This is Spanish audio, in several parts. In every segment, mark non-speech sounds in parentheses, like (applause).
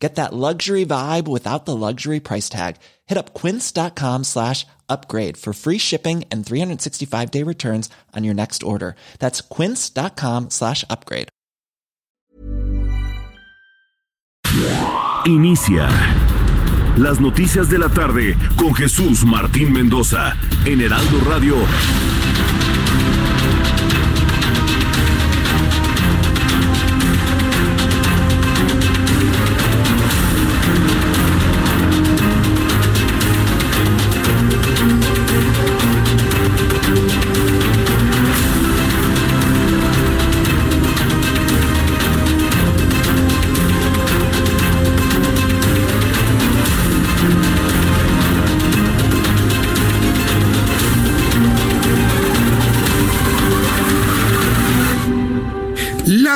Get that luxury vibe without the luxury price tag. Hit up quince.com slash upgrade for free shipping and 365 day returns on your next order. That's quince.com slash upgrade. Inicia las noticias de la tarde con Jesús Martín Mendoza en Heraldo Radio.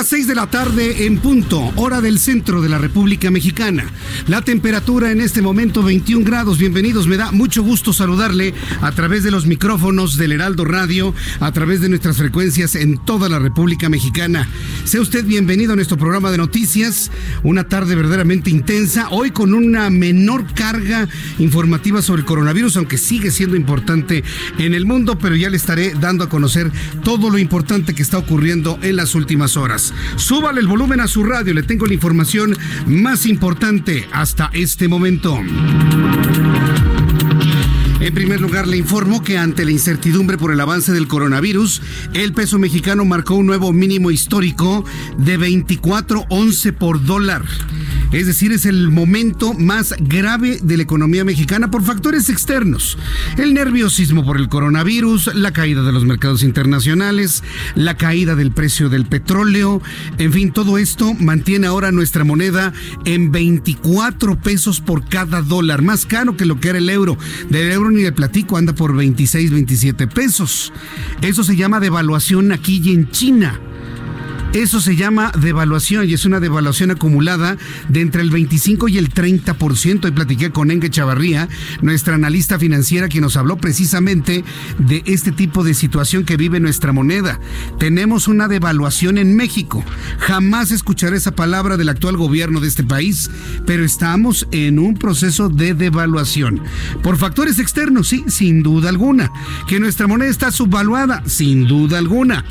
Las 6 de la tarde en punto, hora del centro de la República Mexicana. La temperatura en este momento 21 grados. Bienvenidos, me da mucho gusto saludarle a través de los micrófonos del Heraldo Radio, a través de nuestras frecuencias en toda la República Mexicana. Sea usted bienvenido a nuestro programa de noticias. Una tarde verdaderamente intensa, hoy con una menor carga informativa sobre el coronavirus, aunque sigue siendo importante en el mundo, pero ya le estaré dando a conocer todo lo importante que está ocurriendo en las últimas horas. Súbale el volumen a su radio, le tengo la información más importante hasta este momento. En primer lugar, le informo que ante la incertidumbre por el avance del coronavirus, el peso mexicano marcó un nuevo mínimo histórico de 24.11 por dólar. Es decir, es el momento más grave de la economía mexicana por factores externos. El nerviosismo por el coronavirus, la caída de los mercados internacionales, la caída del precio del petróleo, en fin, todo esto mantiene ahora nuestra moneda en 24 pesos por cada dólar, más caro que lo que era el euro. Del euro ni de platico anda por 26, 27 pesos. Eso se llama devaluación aquí y en China. Eso se llama devaluación y es una devaluación acumulada de entre el 25 y el 30%. Y platiqué con Engue Chavarría, nuestra analista financiera, que nos habló precisamente de este tipo de situación que vive nuestra moneda. Tenemos una devaluación en México. Jamás escucharé esa palabra del actual gobierno de este país, pero estamos en un proceso de devaluación. Por factores externos, sí, sin duda alguna. Que nuestra moneda está subvaluada, sin duda alguna.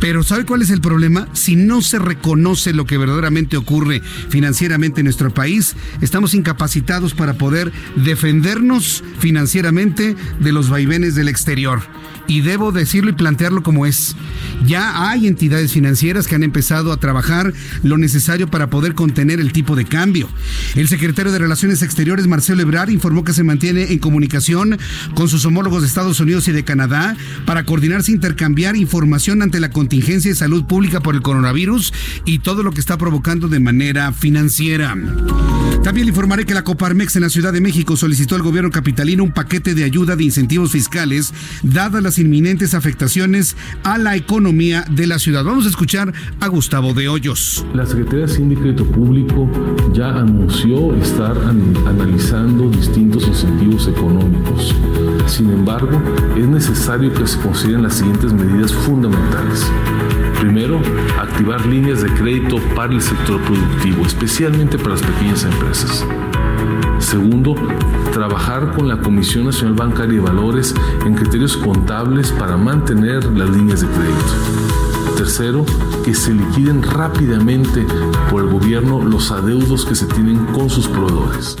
Pero ¿sabe cuál es el problema? Si no se reconoce lo que verdaderamente ocurre financieramente en nuestro país, estamos incapacitados para poder defendernos financieramente de los vaivenes del exterior y debo decirlo y plantearlo como es. Ya hay entidades financieras que han empezado a trabajar lo necesario para poder contener el tipo de cambio. El secretario de Relaciones Exteriores, Marcelo Ebrard, informó que se mantiene en comunicación con sus homólogos de Estados Unidos y de Canadá para coordinarse e intercambiar información ante la contingencia de salud pública por el coronavirus y todo lo que está provocando de manera financiera. También le informaré que la Coparmex en la Ciudad de México solicitó al gobierno capitalino un paquete de ayuda de incentivos fiscales dadas las inminentes afectaciones a la economía de la ciudad. Vamos a escuchar a Gustavo de Hoyos. La Secretaría de Crédito Público ya anunció estar analizando distintos incentivos económicos. Sin embargo, es necesario que se consideren las siguientes medidas fundamentales. Primero, activar líneas de crédito para el sector productivo, especialmente para las pequeñas empresas. Segundo, trabajar con la Comisión Nacional Bancaria de Valores en criterios contables para mantener las líneas de crédito. Tercero, que se liquiden rápidamente por el gobierno los adeudos que se tienen con sus proveedores.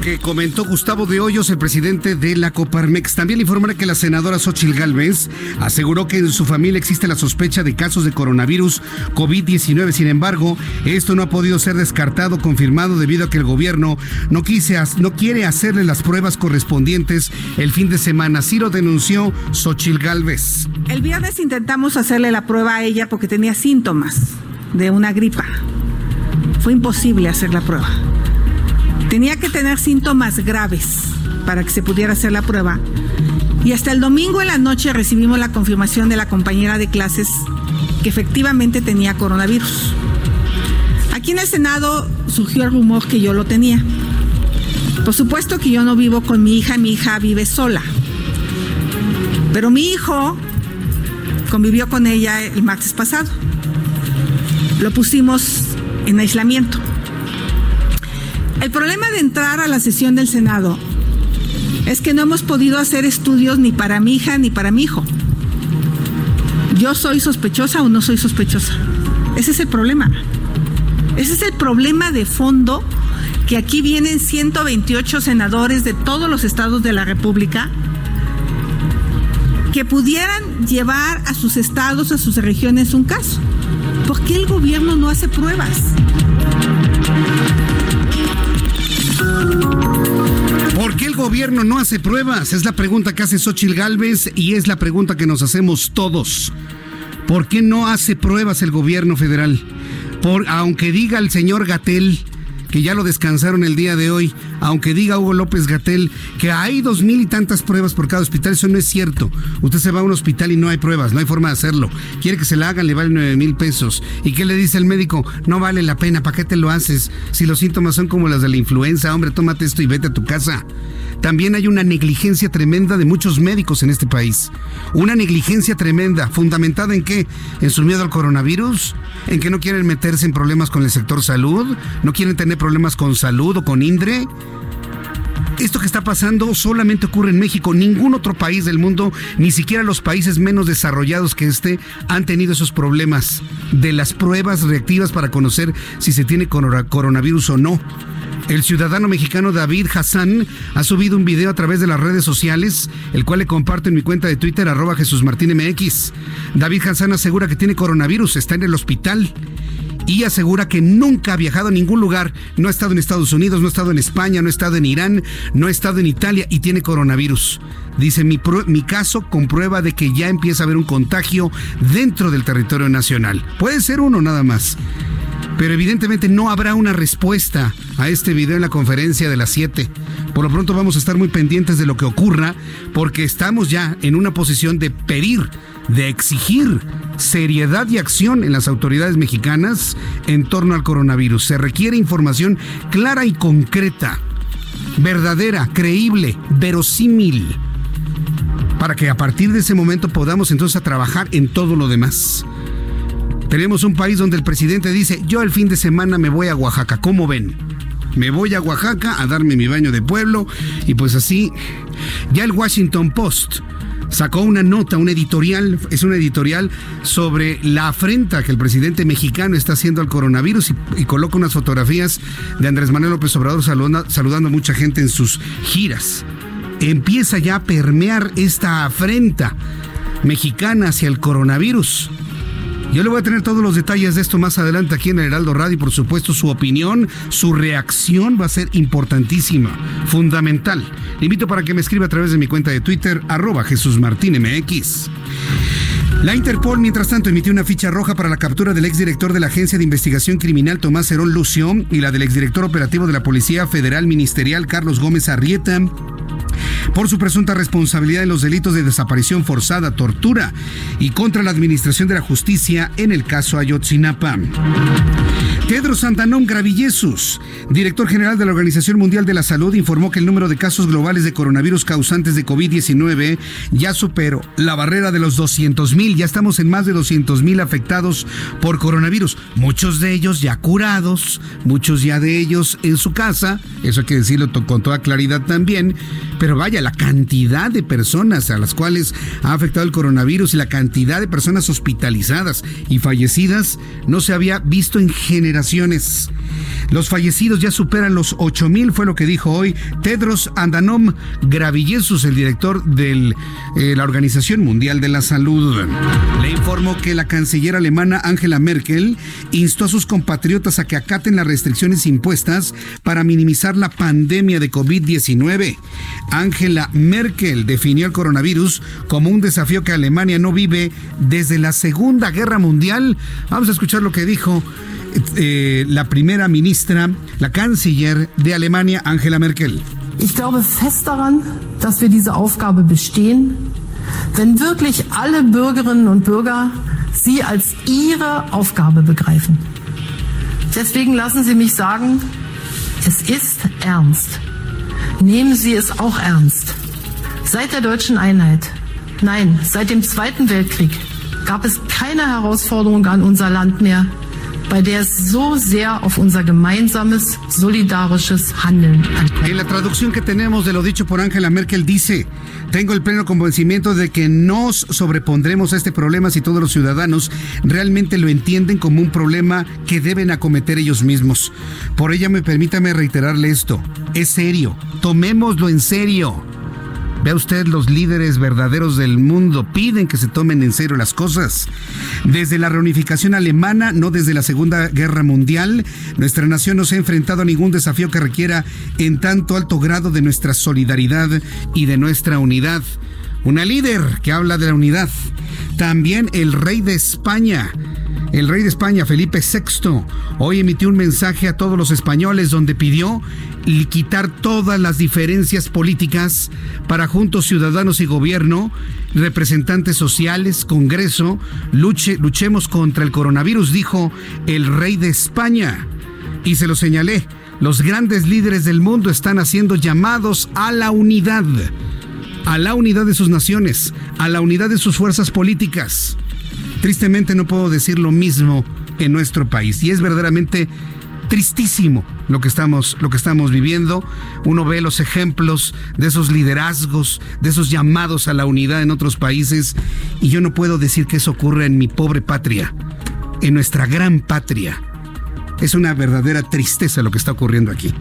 Que comentó Gustavo de Hoyos, el presidente de la Coparmex. También le informará que la senadora Xochil Gálvez aseguró que en su familia existe la sospecha de casos de coronavirus COVID-19. Sin embargo, esto no ha podido ser descartado, confirmado, debido a que el gobierno no, quise, no quiere hacerle las pruebas correspondientes el fin de semana. Así lo denunció Xochil Gálvez. El viernes intentamos hacerle la prueba a ella porque tenía síntomas de una gripa fue imposible hacer la prueba. Tenía que tener síntomas graves para que se pudiera hacer la prueba. Y hasta el domingo en la noche recibimos la confirmación de la compañera de clases que efectivamente tenía coronavirus. Aquí en el Senado surgió el rumor que yo lo tenía. Por supuesto que yo no vivo con mi hija, mi hija vive sola. Pero mi hijo convivió con ella el martes pasado. Lo pusimos en aislamiento. El problema de entrar a la sesión del Senado es que no hemos podido hacer estudios ni para mi hija ni para mi hijo. ¿Yo soy sospechosa o no soy sospechosa? Ese es el problema. Ese es el problema de fondo que aquí vienen 128 senadores de todos los estados de la República que pudieran llevar a sus estados, a sus regiones un caso. ¿Por qué el gobierno no hace pruebas? ¿Por qué el gobierno no hace pruebas? Es la pregunta que hace Xochil Gálvez y es la pregunta que nos hacemos todos. ¿Por qué no hace pruebas el gobierno federal? Por, aunque diga el señor Gatel que ya lo descansaron el día de hoy, aunque diga Hugo López Gatel que hay dos mil y tantas pruebas por cada hospital, eso no es cierto. Usted se va a un hospital y no hay pruebas, no hay forma de hacerlo. Quiere que se la hagan, le vale nueve mil pesos. ¿Y qué le dice el médico? No vale la pena, ¿para qué te lo haces? Si los síntomas son como las de la influenza, hombre, tómate esto y vete a tu casa. También hay una negligencia tremenda de muchos médicos en este país. Una negligencia tremenda, fundamentada en qué? En su miedo al coronavirus, en que no quieren meterse en problemas con el sector salud, no quieren tener problemas con salud o con INDRE. Esto que está pasando solamente ocurre en México. Ningún otro país del mundo, ni siquiera los países menos desarrollados que este, han tenido esos problemas de las pruebas reactivas para conocer si se tiene coronavirus o no. El ciudadano mexicano David Hassan ha subido un video a través de las redes sociales, el cual le comparto en mi cuenta de Twitter, arroba Jesús Martín MX. David Hassan asegura que tiene coronavirus, está en el hospital y asegura que nunca ha viajado a ningún lugar. No ha estado en Estados Unidos, no ha estado en España, no ha estado en Irán, no ha estado en Italia y tiene coronavirus. Dice, mi, mi caso comprueba de que ya empieza a haber un contagio dentro del territorio nacional. Puede ser uno nada más. Pero evidentemente no habrá una respuesta a este video en la conferencia de las 7. Por lo pronto vamos a estar muy pendientes de lo que ocurra porque estamos ya en una posición de pedir, de exigir seriedad y acción en las autoridades mexicanas en torno al coronavirus. Se requiere información clara y concreta, verdadera, creíble, verosímil, para que a partir de ese momento podamos entonces trabajar en todo lo demás. Tenemos un país donde el presidente dice, yo el fin de semana me voy a Oaxaca, ¿cómo ven? Me voy a Oaxaca a darme mi baño de pueblo y pues así, ya el Washington Post sacó una nota, un editorial, es un editorial sobre la afrenta que el presidente mexicano está haciendo al coronavirus y, coloca unas fotografías de Andrés Manuel López Obrador saludando a mucha gente en sus giras. Empieza ya a permear esta afrenta mexicana hacia el coronavirus. Yo le voy a tener todos los detalles de esto más adelante aquí en el Heraldo Radio y por supuesto su opinión, su reacción va a ser importantísima, fundamental. Le invito para que me escriba a través de mi cuenta de Twitter, arroba Jesús Martín MX. La Interpol, mientras tanto, emitió una ficha roja para la captura del exdirector de la Agencia de Investigación Criminal Tomás Herón Lucio y la del exdirector operativo de la Policía Federal Ministerial Carlos Gómez Arrieta por su presunta responsabilidad en los delitos de desaparición forzada, tortura y contra la Administración de la Justicia en el caso Ayotzinapa. Tedros Adhanom Ghebreyesus, director general de la Organización Mundial de la Salud, informó que el número de casos globales de coronavirus causantes de COVID-19 ya superó la barrera de los 200 mil. Ya estamos en más de 200 mil afectados por coronavirus. Muchos de ellos ya curados, muchos ya de ellos en su casa. Eso hay que decirlo con toda claridad también. Pero vaya, la cantidad de personas a las cuales ha afectado el coronavirus y la cantidad de personas hospitalizadas y fallecidas no se había visto en general los fallecidos ya superan los 8.000, fue lo que dijo hoy Tedros Adhanom Ghebreyesus, el director de eh, la Organización Mundial de la Salud. Le informó que la canciller alemana Angela Merkel instó a sus compatriotas a que acaten las restricciones impuestas para minimizar la pandemia de COVID-19. Angela Merkel definió el coronavirus como un desafío que Alemania no vive desde la Segunda Guerra Mundial. Vamos a escuchar lo que dijo eh, la primera ministra, la canciller de Alemania, Angela Merkel. Ich glaube fest daran, dass wir diese Aufgabe bestehen, wenn wirklich alle Bürgerinnen und Bürger sie als ihre Aufgabe begreifen. Deswegen lassen Sie mich sagen, es ist ernst. Nehmen Sie es auch ernst. Seit der deutschen Einheit, nein, seit dem Zweiten Weltkrieg gab es keine Herausforderung an unser Land mehr, bei der es so sehr auf unser gemeinsames, solidarisches Handeln ankommt. En la traducción que tenemos de lo dicho por Angela Merkel dice, tengo el pleno convencimiento de que nos sobrepondremos a este problema si todos los ciudadanos realmente lo entienden como un problema que deben acometer ellos mismos. Por ella me permítame reiterarle esto, es serio, tomémoslo en serio. Vea usted, los líderes verdaderos del mundo piden que se tomen en serio las cosas. Desde la reunificación alemana, no desde la Segunda Guerra Mundial, nuestra nación no se ha enfrentado a ningún desafío que requiera en tanto alto grado de nuestra solidaridad y de nuestra unidad. Una líder que habla de la unidad. También el rey de España. El rey de España, Felipe VI, hoy emitió un mensaje a todos los españoles donde pidió quitar todas las diferencias políticas para juntos ciudadanos y gobierno, representantes sociales, Congreso, luche, luchemos contra el coronavirus, dijo el rey de España. Y se lo señalé, los grandes líderes del mundo están haciendo llamados a la unidad, a la unidad de sus naciones, a la unidad de sus fuerzas políticas. Tristemente no puedo decir lo mismo en nuestro país y es verdaderamente tristísimo lo que estamos lo que estamos viviendo. Uno ve los ejemplos de esos liderazgos, de esos llamados a la unidad en otros países y yo no puedo decir que eso ocurra en mi pobre patria, en nuestra gran patria. Es una verdadera tristeza lo que está ocurriendo aquí.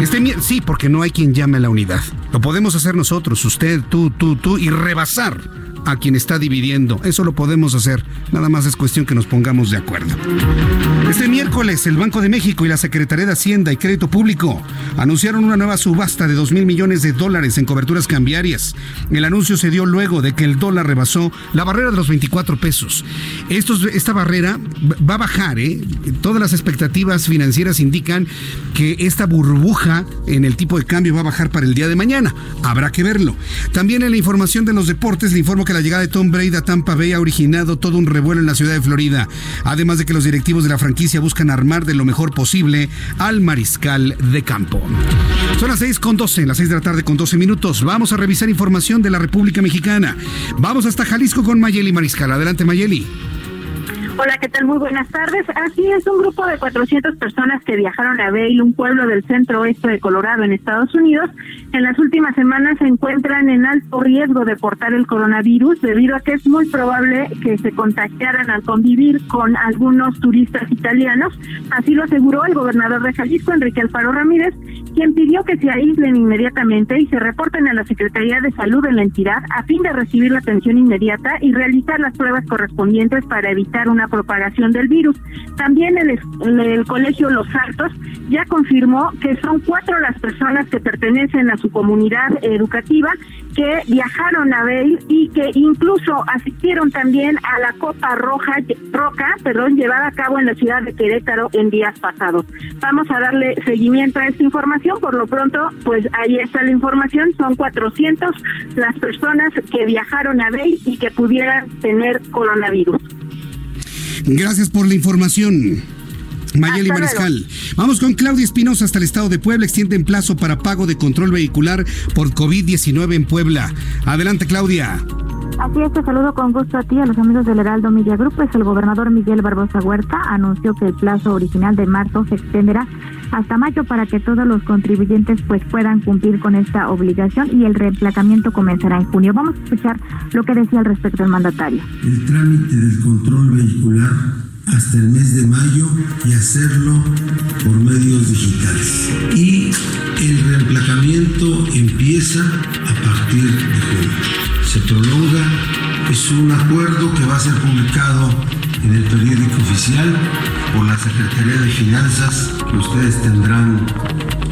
Este, sí, porque no hay quien llame a la unidad. Lo podemos hacer nosotros, usted, tú, tú, tú, y rebasar a quien está dividiendo. Eso lo podemos hacer. Nada más es cuestión que nos pongamos de acuerdo. Este miércoles, el Banco de México y la Secretaría de Hacienda y Crédito Público anunciaron una nueva subasta de 2 mil millones de dólares en coberturas cambiarias. El anuncio se dio luego de que el dólar rebasó la barrera de los 24 pesos. esta barrera va a bajar, ¿eh? Todas las expectativas financieras indican que esta burbuja en el tipo de cambio va a bajar para el día de mañana. Habrá que verlo. También en la información de los deportes, le informo que la llegada de Tom Brady a Tampa Bay ha originado todo un revuelo en la ciudad de Florida. Además de que los directivos de la franquicia buscan armar de lo mejor posible al mariscal de campo. Son las 6 con 12, las 6 de la tarde con 12 minutos. Vamos a revisar información de la República Mexicana. Vamos hasta Jalisco con Mayeli Mariscal. Adelante, Mayeli. Hola, ¿qué tal? Muy buenas tardes. Así es, un grupo de 400 personas que viajaron a Vail, un pueblo del centro oeste de Colorado, en Estados Unidos, en las últimas semanas se encuentran en alto riesgo de portar el coronavirus debido a que es muy probable que se contagiaran al convivir con algunos turistas italianos. Así lo aseguró el gobernador de Jalisco, Enrique Alfaro Ramírez, quien pidió que se aíslen inmediatamente y se reporten a la Secretaría de Salud de la entidad a fin de recibir la atención inmediata y realizar las pruebas correspondientes para evitar una propagación del virus. También el, el Colegio Los Altos ya confirmó que son cuatro las personas que pertenecen a su comunidad educativa que viajaron a Bale y que incluso asistieron también a la Copa Roja Roca, perdón, llevada a cabo en la ciudad de Querétaro en días pasados. Vamos a darle seguimiento a esta información, por lo pronto, pues ahí está la información, son 400 las personas que viajaron a Bale y que pudieran tener coronavirus. Gracias por la información. Mayeli Mariscal. Vamos con Claudia Espinosa hasta el estado de Puebla. Extienden plazo para pago de control vehicular por COVID-19 en Puebla. Adelante, Claudia. Así es, te saludo con gusto a ti, a los amigos del Heraldo Media Group. Pues el gobernador Miguel Barbosa Huerta anunció que el plazo original de marzo se extenderá hasta mayo para que todos los contribuyentes pues puedan cumplir con esta obligación y el reemplacamiento comenzará en junio. Vamos a escuchar lo que decía al respecto el mandatario. El trámite del control vehicular hasta el mes de mayo y hacerlo por medios digitales. Y el reemplacamiento empieza a partir de junio. Se prolonga, es un acuerdo que va a ser publicado en el periódico oficial por la Secretaría de Finanzas ustedes tendrán,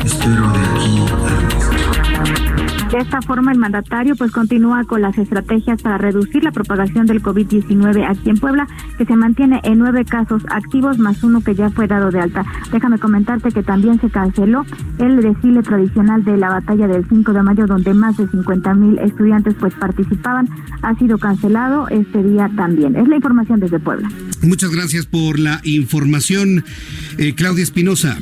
espero, de aquí al mes. De esta forma, el mandatario pues continúa con las estrategias para reducir la propagación del COVID-19 aquí en Puebla, que se mantiene en nueve casos activos más uno que ya fue dado de alta. Déjame comentarte que también se canceló el desfile tradicional de la batalla del 5 de mayo, donde más de 50 mil estudiantes pues participaban. Ha sido cancelado este día también. Es la información desde Puebla. Muchas gracias por la información, eh, Claudia Espinosa.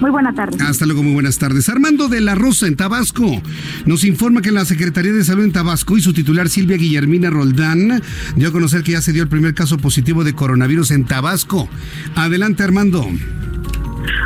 Muy buenas tardes. Hasta luego, muy buenas tardes. Armando de la Rosa, en Tabasco, nos informa que la Secretaría de Salud en Tabasco y su titular Silvia Guillermina Roldán dio a conocer que ya se dio el primer caso positivo de coronavirus en Tabasco. Adelante, Armando.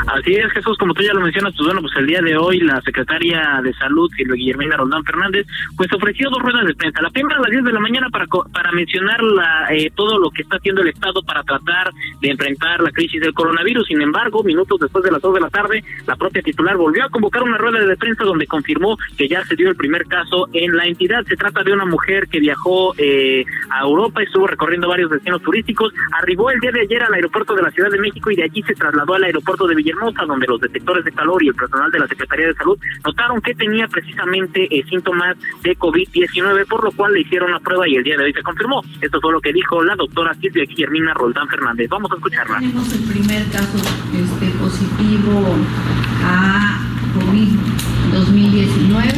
Así es, Jesús, como tú ya lo mencionas, pues bueno, pues el día de hoy la secretaria de Salud, Silvia Guillermina Roldán Fernández, pues ofreció dos ruedas de prensa. La primera a las 10 de la mañana para, para mencionar la, eh, todo lo que está haciendo el Estado para tratar de enfrentar la crisis del coronavirus. Sin embargo, minutos después de las 2 de la tarde, la propia titular volvió a convocar una rueda de prensa donde confirmó que ya se dio el primer caso en la entidad. Se trata de una mujer que viajó eh, a Europa, estuvo recorriendo varios destinos turísticos, arribó el día de ayer al aeropuerto de la Ciudad de México y de allí se trasladó al aeropuerto de Villahermosa, donde los detectores de calor y el personal de la Secretaría de Salud notaron que tenía precisamente eh, síntomas de COVID-19, por lo cual le hicieron la prueba y el día de hoy se confirmó. Esto fue lo que dijo la doctora Silvia Guillermina Roldán Fernández. Vamos a escucharla. Tenemos el primer caso este, positivo a COVID 2019.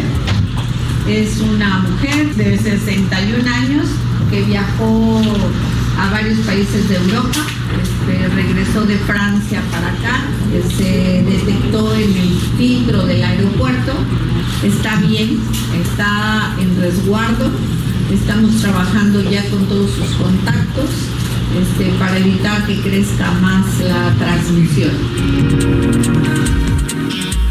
Es una mujer de 61 años que viajó a varios países de Europa, este, regresó de Francia para acá, se detectó en el filtro del aeropuerto, está bien, está en resguardo, estamos trabajando ya con todos sus contactos este, para evitar que crezca más la transmisión.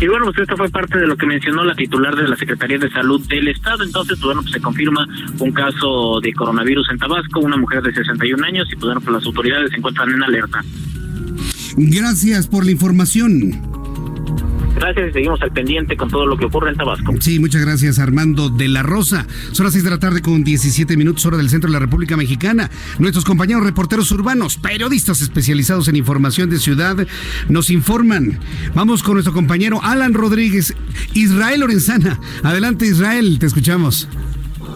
Y bueno, pues esto fue parte de lo que mencionó la titular de la Secretaría de Salud del Estado. Entonces, pues bueno, pues se confirma un caso de coronavirus en Tabasco, una mujer de 61 años y pues bueno, pues las autoridades se encuentran en alerta. Gracias por la información. Gracias y seguimos al pendiente con todo lo que ocurre en Tabasco. Sí, muchas gracias Armando de la Rosa. Son las 6 de la tarde con 17 minutos hora del centro de la República Mexicana. Nuestros compañeros reporteros urbanos, periodistas especializados en información de ciudad, nos informan. Vamos con nuestro compañero Alan Rodríguez, Israel Lorenzana. Adelante Israel, te escuchamos.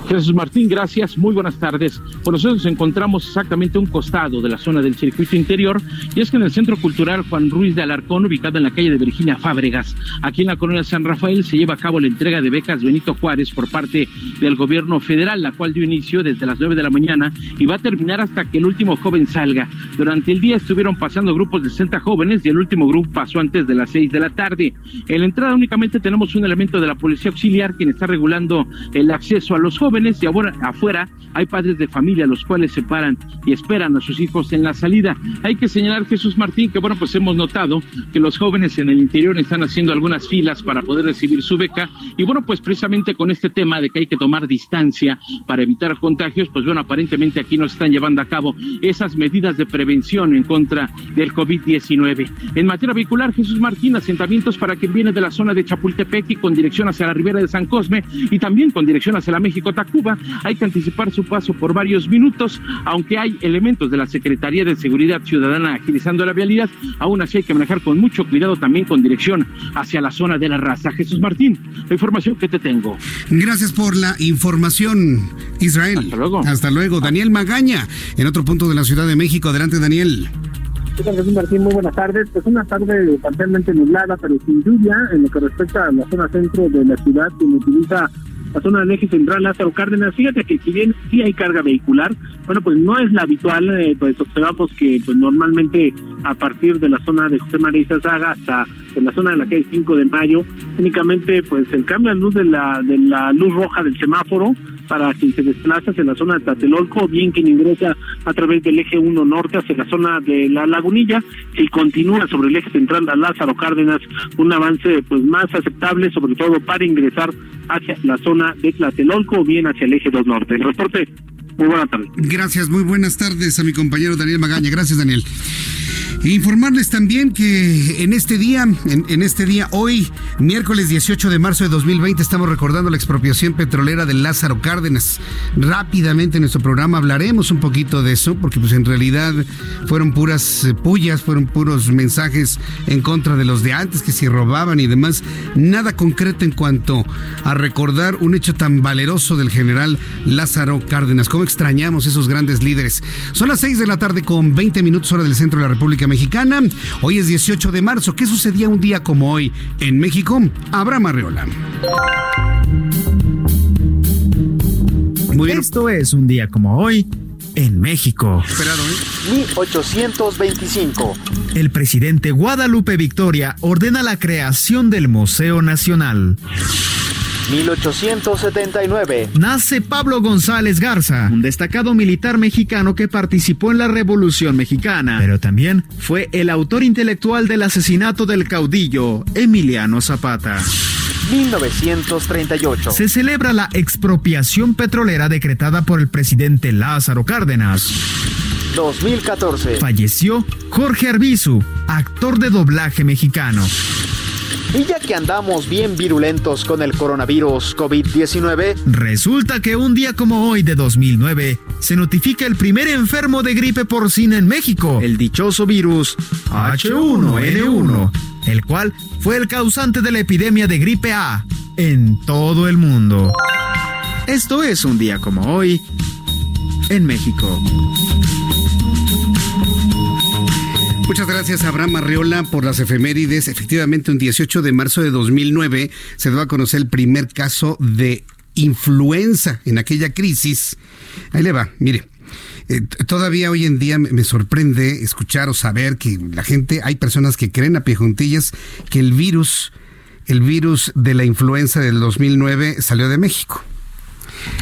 Jesús Martín, gracias. Muy buenas tardes. Pues nosotros nos encontramos exactamente a un costado de la zona del circuito interior y es que en el Centro Cultural Juan Ruiz de Alarcón, ubicado en la calle de Virginia Fábregas, aquí en la colonia San Rafael, se lleva a cabo la entrega de becas Benito Juárez por parte del gobierno federal, la cual dio inicio desde las 9 de la mañana y va a terminar hasta que el último joven salga. Durante el día estuvieron pasando grupos de 60 jóvenes y el último grupo pasó antes de las 6 de la tarde. En la entrada únicamente tenemos un elemento de la policía auxiliar quien está regulando el acceso a los jóvenes y ahora afuera hay padres de familia los cuales se paran y esperan a sus hijos en la salida. Hay que señalar, Jesús Martín, que bueno, pues hemos notado que los jóvenes en el interior están haciendo algunas filas para poder recibir su beca y bueno, pues precisamente con este tema de que hay que tomar distancia para evitar contagios, pues bueno, aparentemente aquí nos están llevando a cabo esas medidas de prevención en contra del COVID-19. En materia vehicular, Jesús Martín, asentamientos para quien viene de la zona de Chapultepec y con dirección hacia la ribera de San Cosme y también con dirección hacia la México-Tacuba, hay que anticipar su paso por varios minutos, aunque hay elementos de la Secretaría de Seguridad Ciudadana agilizando la vialidad, aún así hay que manejar con mucho cuidado también con dirección hacia la zona de la raza. Jesús Martín, la información que te tengo. Gracias por la información, Israel. Hasta luego. Hasta luego. Daniel Magaña, en otro punto de la Ciudad de México. Adelante, Daniel. Jesús Martín, muy buenas tardes. Pues una tarde parcialmente nublada, pero sin lluvia en lo que respecta a la zona centro de la ciudad, que utiliza la zona del eje central Lázaro Cárdenas. Fíjate que si bien sí hay carga vehicular, bueno, pues no es la habitual, eh, pues observamos que pues normalmente a partir de la zona de José María Zaga hasta en la zona de la calle 5 de Mayo, únicamente pues el cambio de luz de la, de la luz roja del semáforo para quien se desplaza hacia la zona de Tatelolco, o bien quien ingresa a través del eje 1 norte hacia la zona de la Lagunilla, y continúa sobre el eje central a Lázaro Cárdenas, un avance pues más aceptable, sobre todo para ingresar hacia la zona de Tlatelolco o bien hacia el eje 2 norte. Reporte, muy buenas tardes. Gracias, muy buenas tardes a mi compañero Daniel Magaña. Gracias, Daniel. Informarles también que en este día, en, este día, hoy, miércoles 18 de marzo de 2020, estamos recordando la expropiación petrolera de Lázaro Cárdenas. Rápidamente en nuestro programa hablaremos un poquito de eso, porque pues en realidad fueron puras eh, pullas, fueron puros mensajes en contra de los de antes, que se robaban y demás. Nada concreto en cuanto a recordar un hecho tan valeroso del general Lázaro Cárdenas. ¿Cómo extrañamos esos grandes líderes? Son las 6 de la tarde con 20 minutos hora del centro de la República Mexicana. Hoy es 18 de marzo. ¿Qué sucedía un día como hoy en México? Abraham Arreola. Muy Esto es un día como hoy en México. Esperado, 1825. ¿eh? El presidente Guadalupe Victoria ordena la creación del Museo Nacional. 1879. Nace Pablo González Garza, un destacado militar mexicano que participó en la Revolución Mexicana, pero también fue el autor intelectual del asesinato del caudillo Emiliano Zapata. 1938. Se celebra la expropiación petrolera decretada por el presidente Lázaro Cárdenas. 2014. Falleció Jorge Arbizu, actor de doblaje mexicano. Y ya que andamos bien virulentos con el coronavirus COVID-19, resulta que un día como hoy de 2009 se notifica el primer enfermo de gripe porcina en México, el dichoso virus H1N1, el cual fue el causante de la epidemia de gripe A en todo el mundo. Esto es un día como hoy en México. Muchas gracias Abraham Arreola por las efemérides. Efectivamente, un 18 de marzo de 2009 se dio a conocer el primer caso de influenza en aquella crisis. Ahí le va, mire. Eh, todavía hoy en día me sorprende escuchar o saber que la gente, hay personas que creen a pie juntillas que el virus, el virus de la influenza del 2009 salió de México.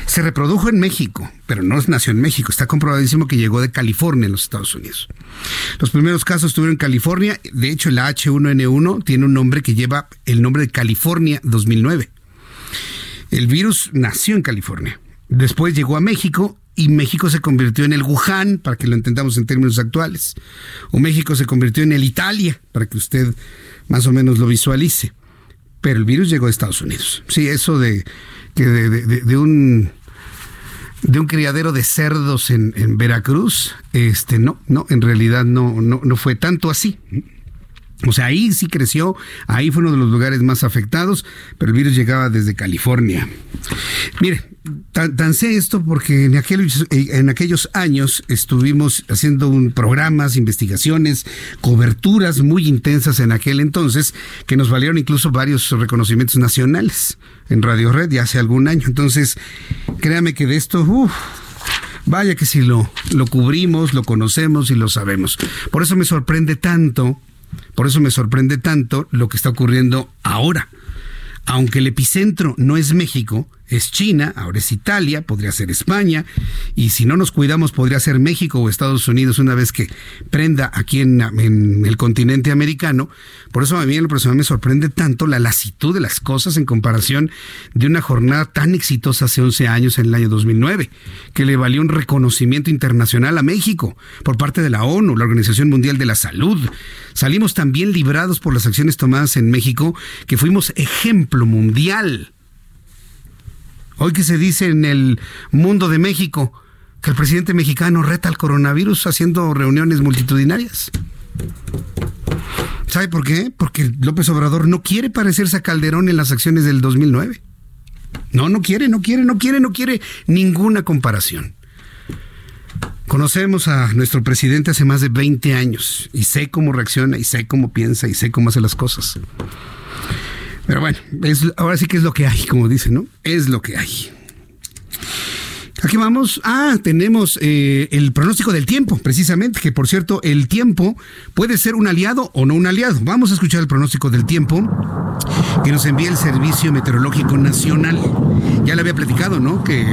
Se reprodujo en México, pero no nació en México. Está comprobadísimo que llegó de California en los Estados Unidos. Los primeros casos estuvieron en California. De hecho, el H1N1 tiene un nombre que lleva el nombre de California 2009. El virus nació en California. Después llegó a México y México se convirtió en el Wuhan, para que lo entendamos en términos actuales. O México se convirtió en el Italia, para que usted más o menos lo visualice. Pero el virus llegó a Estados Unidos. Sí, eso de que de, un de un criadero de cerdos en, en, Veracruz, este no, no, en realidad no, no, no fue tanto así. O sea, ahí sí creció, ahí fue uno de los lugares más afectados, pero el virus llegaba desde California. Mire, tan, sé esto porque en aquellos, en aquellos años estuvimos haciendo un, programas, investigaciones, coberturas muy intensas en aquel entonces que nos valieron incluso varios reconocimientos nacionales en Radio Red ya hace algún año. Entonces, créame que de esto, uff, vaya que si lo, lo cubrimos, lo conocemos y lo sabemos. Por eso me sorprende tanto por eso me sorprende tanto lo que está ocurriendo ahora. Aunque el epicentro no es México, es China, ahora es Italia, podría ser España, y si no nos cuidamos podría ser México o Estados Unidos una vez que prenda aquí en, el continente americano. Por eso a mí en lo personal me sorprende tanto la lasitud de las cosas en comparación de una jornada tan exitosa hace 11 años en el año 2009, que le valió un reconocimiento internacional a México por parte de la ONU, la Organización Mundial de la Salud. Salimos también librados por las acciones tomadas en México, que fuimos ejemplo mundial Hoy que se dice en el mundo de México que el presidente mexicano reta al coronavirus haciendo reuniones multitudinarias. ¿Sabe por qué? Porque López Obrador no quiere parecerse a Calderón en las acciones del 2009. No, no quiere, no quiere, no quiere, no quiere ninguna comparación. Conocemos a nuestro presidente hace más de 20 años y sé cómo reacciona y sé cómo piensa y sé cómo hace las cosas. Pero bueno, ahora sí que es lo que hay, como dicen, ¿no? Es lo que hay. Aquí vamos. Ah, tenemos eh, el pronóstico del tiempo, precisamente, que por cierto, el tiempo puede ser un aliado o no un aliado. Vamos a escuchar el pronóstico del tiempo que nos envía el Servicio Meteorológico Nacional. Ya le había platicado, ¿no? Que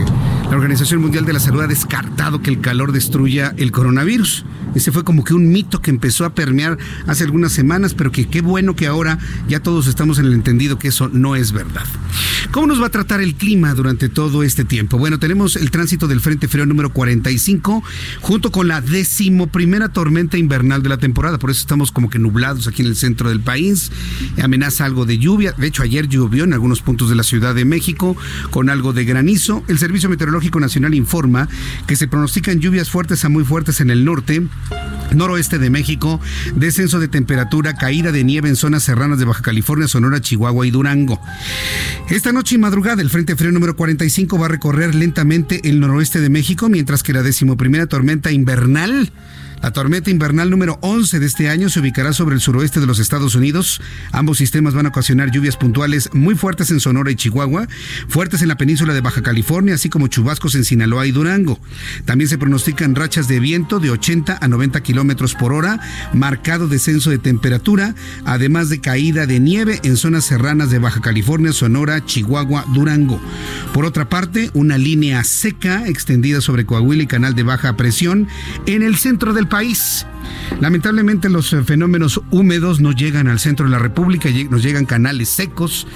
La Organización Mundial de la Salud ha descartado que el calor destruya el coronavirus. Ese fue como que un mito que empezó a permear hace algunas semanas, pero que qué bueno que ahora ya todos estamos en el entendido que eso no es verdad. ¿Cómo nos va a tratar el clima durante todo este tiempo? Bueno, tenemos el tránsito del Frente Frío número 45 junto con la decimoprimera tormenta invernal de la temporada. Por eso estamos como que nublados aquí en el centro del país. Amenaza algo de lluvia. De hecho, ayer llovió en algunos puntos de la Ciudad de México con algo de granizo. El Servicio Meteorológico Nacional informa que se pronostican lluvias fuertes a muy fuertes en el norte noroeste de México, descenso de temperatura, caída de nieve en zonas serranas de Baja California, Sonora, Chihuahua y Durango. Esta noche y madrugada el Frente Frío número 45 va a recorrer lentamente el noroeste de México, mientras que la decimoprimera tormenta invernal la tormenta invernal número 11 de este año se ubicará sobre el suroeste de los Estados Unidos. Ambos sistemas van a ocasionar lluvias puntuales muy fuertes en Sonora y Chihuahua, fuertes en la península de Baja California, así como chubascos en Sinaloa y Durango. También se pronostican rachas de viento de 80 a 90 kilómetros por hora, marcado descenso de temperatura, además de caída de nieve en zonas serranas de Baja California, Sonora, Chihuahua, Durango. Por otra parte, una línea seca extendida sobre Coahuila y canal de baja presión en el centro del país. Lamentablemente los eh, fenómenos húmedos no llegan al centro de la República, nos llegan canales secos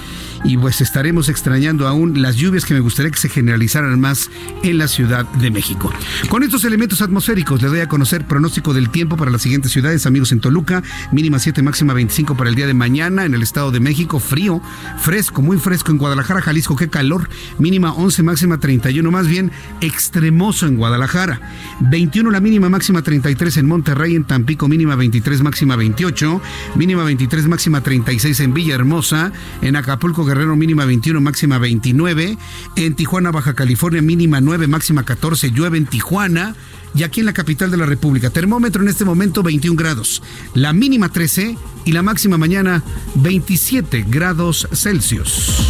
y pues estaremos extrañando aún las lluvias que me gustaría que se generalizaran más en la Ciudad de México. Con estos elementos atmosféricos le doy a conocer pronóstico del tiempo para las siguientes ciudades, amigos en Toluca, mínima 7, máxima 25 para el día de mañana en el Estado de México, frío, fresco, muy fresco en Guadalajara, Jalisco, qué calor, mínima 11, máxima 31, más bien extremoso en Guadalajara, 21 la mínima, máxima 33 en Monterrey, en Tampico, mínima 23, máxima 28, mínima 23, máxima 36 en Villahermosa, en Acapulco, Guerrero mínima 21, máxima 29. En Tijuana, Baja California, mínima 9, máxima 14. Llueve en Tijuana. Y aquí en la capital de la República, termómetro en este momento 21 grados, la mínima 13 y la máxima mañana 27 grados Celsius.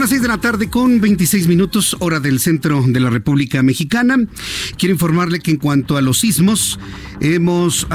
Son las 6 de la tarde con 26 minutos, hora del centro de la República Mexicana. Quiero informarle que en cuanto a los sismos, hemos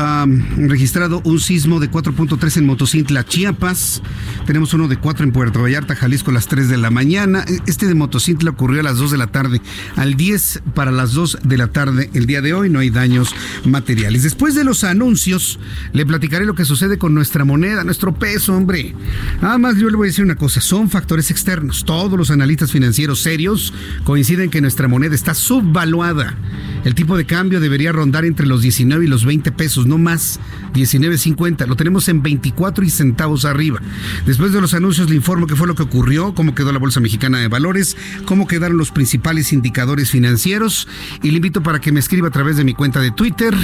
registrado un sismo de 4.3 en Motocintla, Chiapas. Tenemos uno de 4 en Puerto Vallarta, Jalisco, a las 3 de la mañana. Este de Motocintla ocurrió a las 2 de la tarde, al 10 para las 2 de la tarde. El día de hoy no hay daños materiales. Después de los anuncios, le platicaré lo que sucede con nuestra moneda, nuestro peso, hombre. Nada más yo le voy a decir una cosa, son factores externos todos los analistas financieros serios coinciden que nuestra moneda está subvaluada. El tipo de cambio debería rondar entre los 19 y los 20 pesos, no más 19.50. Lo tenemos en 24 y centavos arriba. Después de los anuncios le informo qué fue lo que ocurrió, cómo quedó la Bolsa Mexicana de Valores, cómo quedaron los principales indicadores financieros y le invito para que me escriba a través de mi cuenta de Twitter,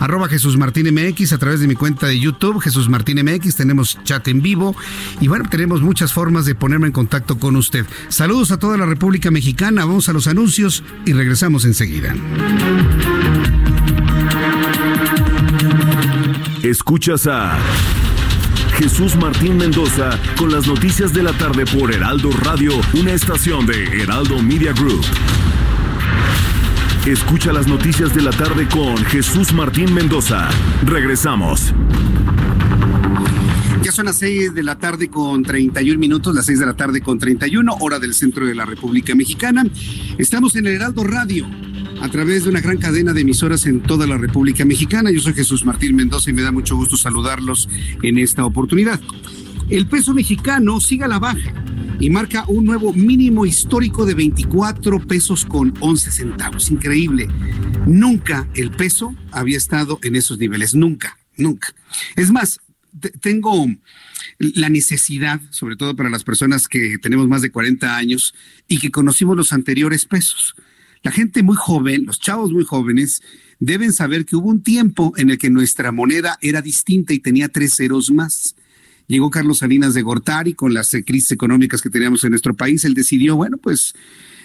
arroba Jesús Martín MX, a través de mi cuenta de YouTube, Jesús Martín MX, tenemos chat en vivo y bueno, tenemos muchas formas de ponerme en contacto con usted. Saludos a toda la República Mexicana, vamos a los anuncios y regresamos enseguida. Escuchas a Jesús Martín Mendoza con las noticias de la tarde por Heraldo Radio, una estación de Heraldo Media Group. Escucha las noticias de la tarde con Jesús Martín Mendoza. Regresamos. Ya son las 6 de la tarde con 31 minutos, las 6 de la tarde con 31, hora del centro de la República Mexicana. Estamos en el Heraldo Radio, a través de una gran cadena de emisoras en toda la República Mexicana. Yo soy Jesús Martín Mendoza y me da mucho gusto saludarlos en esta oportunidad. El peso mexicano sigue a la baja y marca un nuevo mínimo histórico de 24 pesos con 11 centavos. Increíble. Nunca el peso había estado en esos niveles. Nunca, nunca. Es más, tengo la necesidad, sobre todo para las personas que tenemos más de 40 años y que conocimos los anteriores pesos. La gente muy joven, los chavos muy jóvenes, deben saber que hubo un tiempo en el que nuestra moneda era distinta y tenía tres ceros más. Llegó Carlos Salinas de Gortari con las crisis económicas que teníamos en nuestro país. Él decidió, bueno, pues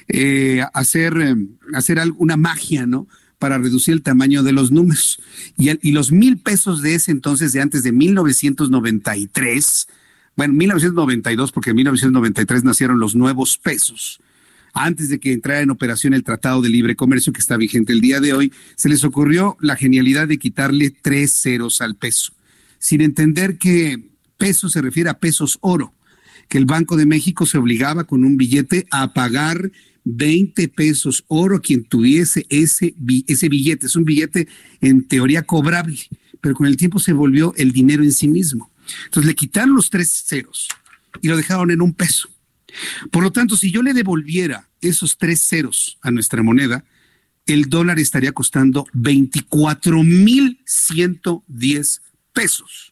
eh, hacer, eh, hacer alguna magia, ¿no? Para reducir el tamaño de los números. Y, los mil pesos de ese entonces, de antes de 1993, bueno, 1992, porque en 1993 nacieron los nuevos pesos. antes de que entrara en operación el Tratado de Libre Comercio que está vigente el día de hoy, se les ocurrió la genialidad de quitarle tres ceros al peso, sin entender que peso se refiere a pesos oro, que el Banco de México se obligaba con un billete a pagar 20 pesos oro quien tuviese ese, ese billete. Es un billete en teoría cobrable, pero con el tiempo se volvió el dinero en sí mismo. Entonces le quitaron los tres ceros y lo dejaron en un peso. Por lo tanto, si yo le devolviera esos tres ceros a nuestra moneda, el dólar estaría costando 24.110 pesos.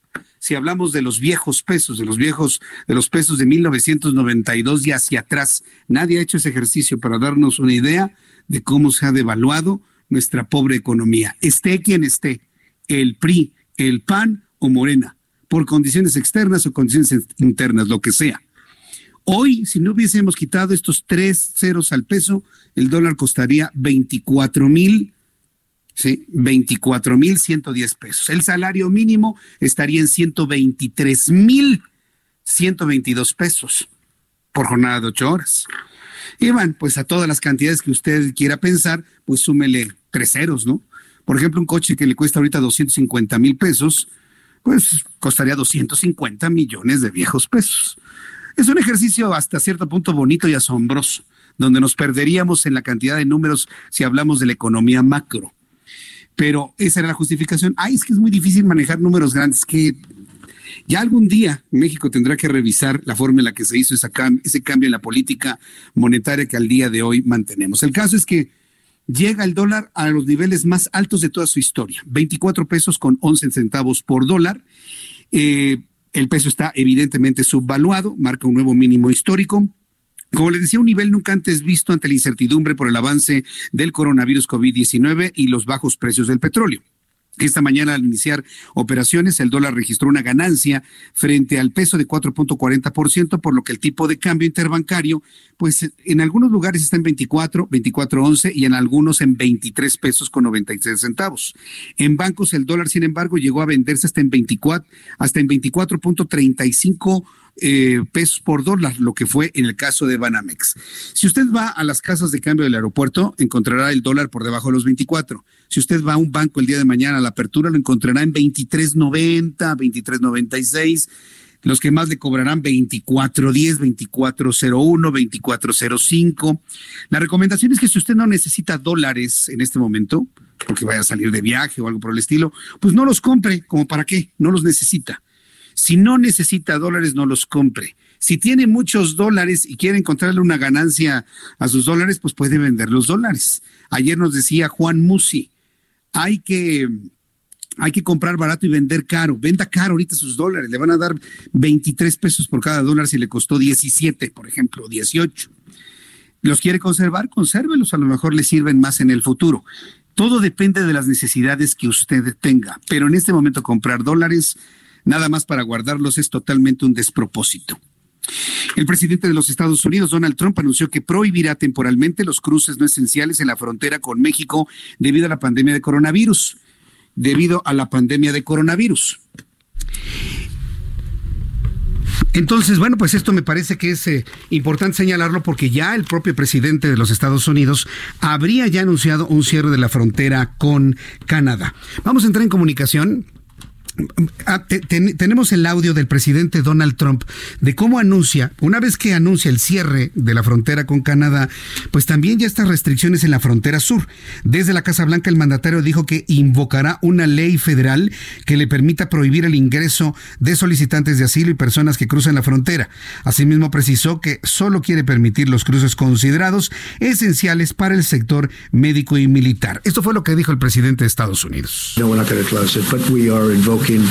Si hablamos de los viejos pesos, de los viejos, de los pesos de 1992 y hacia atrás, nadie ha hecho ese ejercicio para darnos una idea de cómo se ha devaluado nuestra pobre economía. Esté quien esté, el PRI, el PAN o Morena, por condiciones externas o condiciones internas, lo que sea. Hoy, si no hubiésemos quitado estos tres ceros al peso, el dólar costaría 24 mil, sí, 24 mil 110 pesos. El salario mínimo estaría en 123 mil 122 pesos por jornada de ocho horas. Y van, pues a todas las cantidades que usted quiera pensar, pues súmele tres ceros, ¿no? Por ejemplo, un coche que le cuesta ahorita 250 mil pesos, pues costaría 250 millones de viejos pesos. Es un ejercicio hasta cierto punto bonito y asombroso, donde nos perderíamos en la cantidad de números si hablamos de la economía macro. Pero esa era la justificación. Ay, es que es muy difícil manejar números grandes, que ya algún día México tendrá que revisar la forma en la que se hizo ese cambio en la política monetaria que al día de hoy mantenemos. El caso es que llega el dólar a los niveles más altos de toda su historia, 24 pesos con 11 centavos por dólar. Eh, el peso está evidentemente subvaluado, marca un nuevo mínimo histórico. Como les decía, un nivel nunca antes visto ante la incertidumbre por el avance del coronavirus COVID-19 y los bajos precios del petróleo. Esta mañana al iniciar operaciones el dólar registró una ganancia frente al peso de 4.40%, por lo que el tipo de cambio interbancario, pues en algunos lugares está en 24, 24.11 y en algunos en 23 pesos con 96 centavos. En bancos el dólar, sin embargo, llegó a venderse hasta en 24, hasta en 24.35 eh, pesos por dólar, lo que fue en el caso de Banamex. Si usted va a las casas de cambio del aeropuerto, encontrará el dólar por debajo de los 24. Si usted va a un banco el día de mañana a la apertura, lo encontrará en 23.90, 23.96. Los que más le cobrarán 24.10, 24.01, 24.05. La recomendación es que si usted no necesita dólares en este momento, porque vaya a salir de viaje o algo por el estilo, pues no los compre, como para qué, no los necesita. Si no necesita dólares, no los compre. Si tiene muchos dólares y quiere encontrarle una ganancia a sus dólares, pues puede vender los dólares. Ayer nos decía Juan Musi, hay que, hay que comprar barato y vender caro. Venda caro ahorita sus dólares. Le van a dar 23 pesos por cada dólar si le costó 17, por ejemplo, 18. ¿Los quiere conservar? Consérvelos, a lo mejor le sirven más en el futuro. Todo depende de las necesidades que usted tenga, pero en este momento comprar dólares nada más para guardarlos es totalmente un despropósito. El presidente de los Estados Unidos, Donald Trump, anunció que prohibirá temporalmente los cruces no esenciales en la frontera con México debido a la pandemia de coronavirus. Debido a la pandemia de coronavirus. Entonces, bueno, pues esto me parece que es eh, importante señalarlo porque ya el propio presidente de los Estados Unidos habría ya anunciado un cierre de la frontera con Canadá. Vamos a entrar en comunicación Ah, tenemos el audio del presidente Donald Trump de cómo anuncia, una vez que anuncia el cierre de la frontera con Canadá, pues también ya estas restricciones en la frontera sur. Desde la Casa Blanca el mandatario dijo que invocará una ley federal que le permita prohibir el ingreso de solicitantes de asilo y personas que cruzan la frontera. Asimismo precisó que solo quiere permitir los cruces considerados esenciales para el sector médico y militar. Esto fue lo que dijo el presidente de Estados Unidos. No, invoking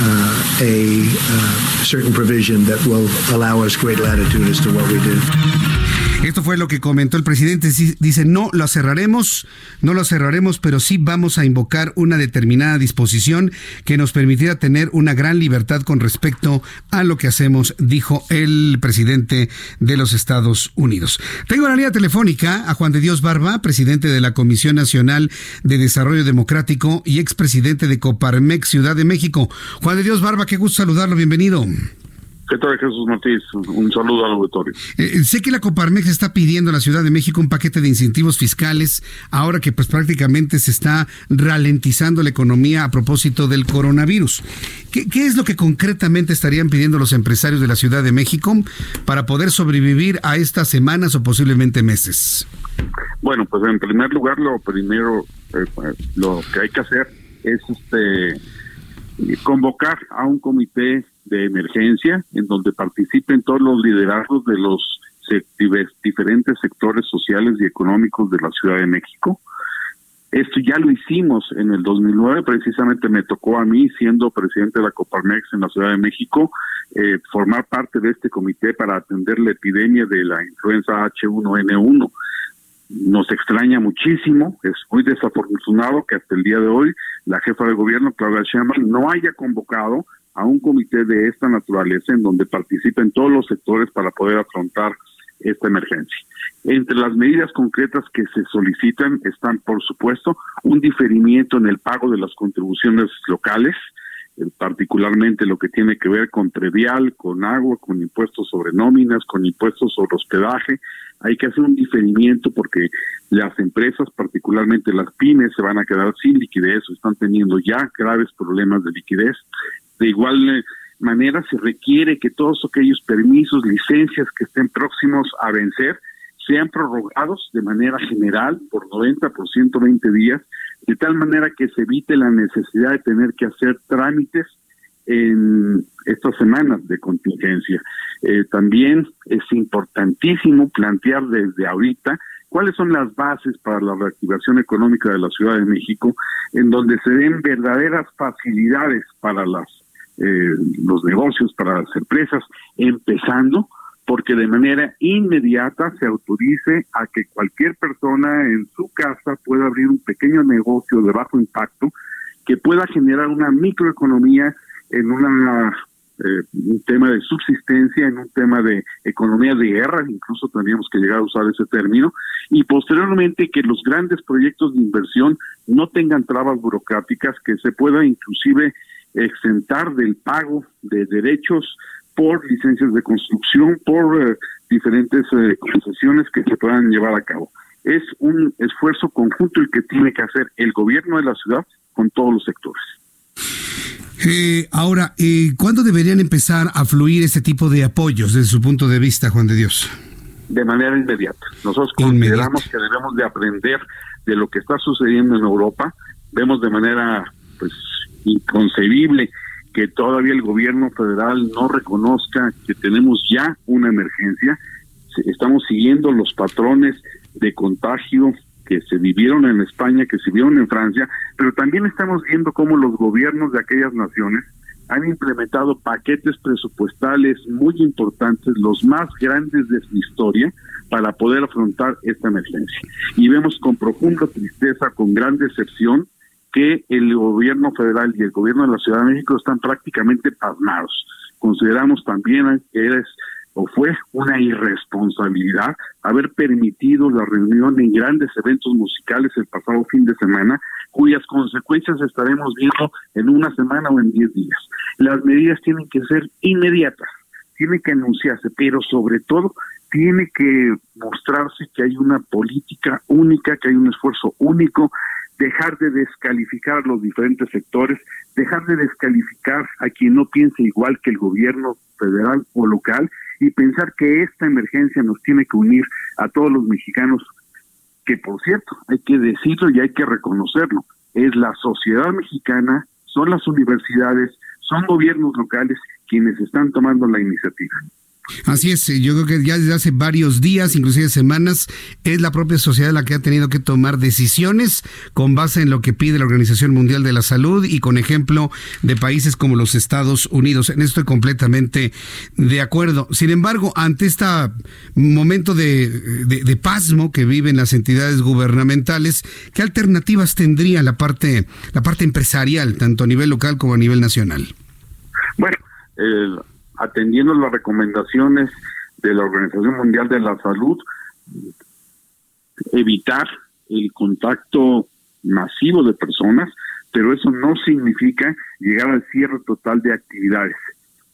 uh, a uh, certain provision that will allow us great latitude as to what we do. Esto fue lo que comentó el presidente. Dice, no lo cerraremos, no lo cerraremos, pero sí vamos a invocar una determinada disposición que nos permitirá tener una gran libertad con respecto a lo que hacemos, dijo el presidente de los Estados Unidos. Tengo en la línea telefónica a Juan de Dios Barba, presidente de la Comisión Nacional de Desarrollo Democrático y expresidente de Coparmex Ciudad de México. Juan de Dios Barba, qué gusto saludarlo, bienvenido. ¿Qué tal, Jesús Martínez? Un saludo al auditorio. Eh, sé que la Coparmex está pidiendo a la Ciudad de México un paquete de incentivos fiscales ahora que pues prácticamente se está ralentizando la economía a propósito del coronavirus. ¿Qué, ¿Qué, es lo que concretamente estarían pidiendo los empresarios de la Ciudad de México para poder sobrevivir a estas semanas o posiblemente meses? Bueno, pues en primer lugar, lo primero, eh, lo que hay que hacer es este convocar a un comité de emergencia en donde participen todos los liderazgos de los diferentes sectores sociales y económicos de la Ciudad de México. Esto ya lo hicimos en el 2009, precisamente me tocó a mí, siendo presidente de la Coparmex en la Ciudad de México, eh, formar parte de este comité para atender la epidemia de la influenza H1N1. Nos extraña muchísimo, es muy desafortunado que hasta el día de hoy la jefa de gobierno, Claudia Sheinbaum, no haya convocado a un comité de esta naturaleza en donde participen todos los sectores para poder afrontar esta emergencia. Entre las medidas concretas que se solicitan están, por supuesto, un diferimiento en el pago de las contribuciones locales, eh, particularmente lo que tiene que ver con previal, con agua, con impuestos sobre nóminas, con impuestos sobre hospedaje. Hay que hacer un diferimiento porque las empresas, particularmente las pymes, se van a quedar sin liquidez o están teniendo ya graves problemas de liquidez. De igual manera, se requiere que todos aquellos permisos, licencias que estén próximos a vencer, sean prorrogados de manera general por 90, por 120 días, de tal manera que se evite la necesidad de tener que hacer trámites en estas semanas de contingencia. Eh, también es importantísimo plantear desde ahorita cuáles son las bases para la reactivación económica de la Ciudad de México, en donde se den verdaderas facilidades para las eh, los negocios, para las empresas, empezando porque de manera inmediata se autorice a que cualquier persona en su casa pueda abrir un pequeño negocio de bajo impacto que pueda generar una microeconomía en una eh, un tema de subsistencia, en un tema de economía de guerra, incluso tendríamos que llegar a usar ese término, y posteriormente que los grandes proyectos de inversión no tengan trabas burocráticas, que se pueda inclusive exentar del pago de derechos por licencias de construcción, por eh, diferentes eh, concesiones que se puedan llevar a cabo. Es un esfuerzo conjunto el que tiene que hacer el gobierno de la ciudad con todos los sectores. Eh, ahora, eh, ¿cuándo deberían empezar a fluir este tipo de apoyos desde su punto de vista, Juan de Dios? De manera inmediata. Nosotros consideramos que debemos de aprender de lo que está sucediendo en Europa. Vemos de manera pues inconcebible que todavía el gobierno federal no reconozca que tenemos ya una emergencia. Estamos siguiendo los patrones de contagio que se vivieron en España, que se vieron en Francia, pero también estamos viendo cómo los gobiernos de aquellas naciones han implementado paquetes presupuestales muy importantes, los más grandes de su historia, para poder afrontar esta emergencia. Y vemos con profunda tristeza, con gran decepción, que el gobierno federal y el gobierno de la Ciudad de México están prácticamente pasmados. Consideramos también que es o fue una irresponsabilidad haber permitido la reunión en grandes eventos musicales el pasado fin de semana, cuyas consecuencias estaremos viendo en una semana o en diez días. Las medidas tienen que ser inmediatas, tienen que anunciarse, pero sobre todo tiene que mostrarse que hay una política única, que hay un esfuerzo único, dejar de descalificar los diferentes sectores, dejar de descalificar a quien no piense igual que el gobierno federal o local y pensar que esta emergencia nos tiene que unir a todos los mexicanos, que por cierto, hay que decirlo y hay que reconocerlo, es la sociedad mexicana, son las universidades, son gobiernos locales quienes están tomando la iniciativa. Así es, yo creo que ya desde hace varios días, inclusive semanas, es la propia sociedad la que ha tenido que tomar decisiones con base en lo que pide la Organización Mundial de la Salud y con ejemplo de países como los Estados Unidos. En esto estoy completamente de acuerdo. Sin embargo, ante este momento de, de pasmo que viven las entidades gubernamentales, ¿qué alternativas tendría la parte, la parte empresarial, tanto a nivel local como a nivel nacional? Bueno, el atendiendo las recomendaciones de la Organización Mundial de la Salud, evitar el contacto masivo de personas, pero eso no significa llegar al cierre total de actividades,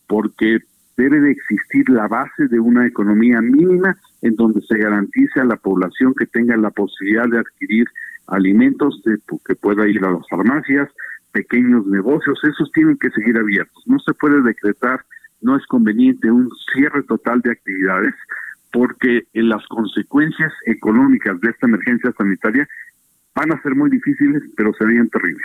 porque debe de existir la base de una economía mínima en donde se garantice a la población que tenga la posibilidad de adquirir alimentos, de, que pueda ir a las farmacias, pequeños negocios, esos tienen que seguir abiertos. No se puede decretar, no es conveniente un cierre total de actividades porque las consecuencias económicas de esta emergencia sanitaria van a ser muy difíciles, pero serían terribles.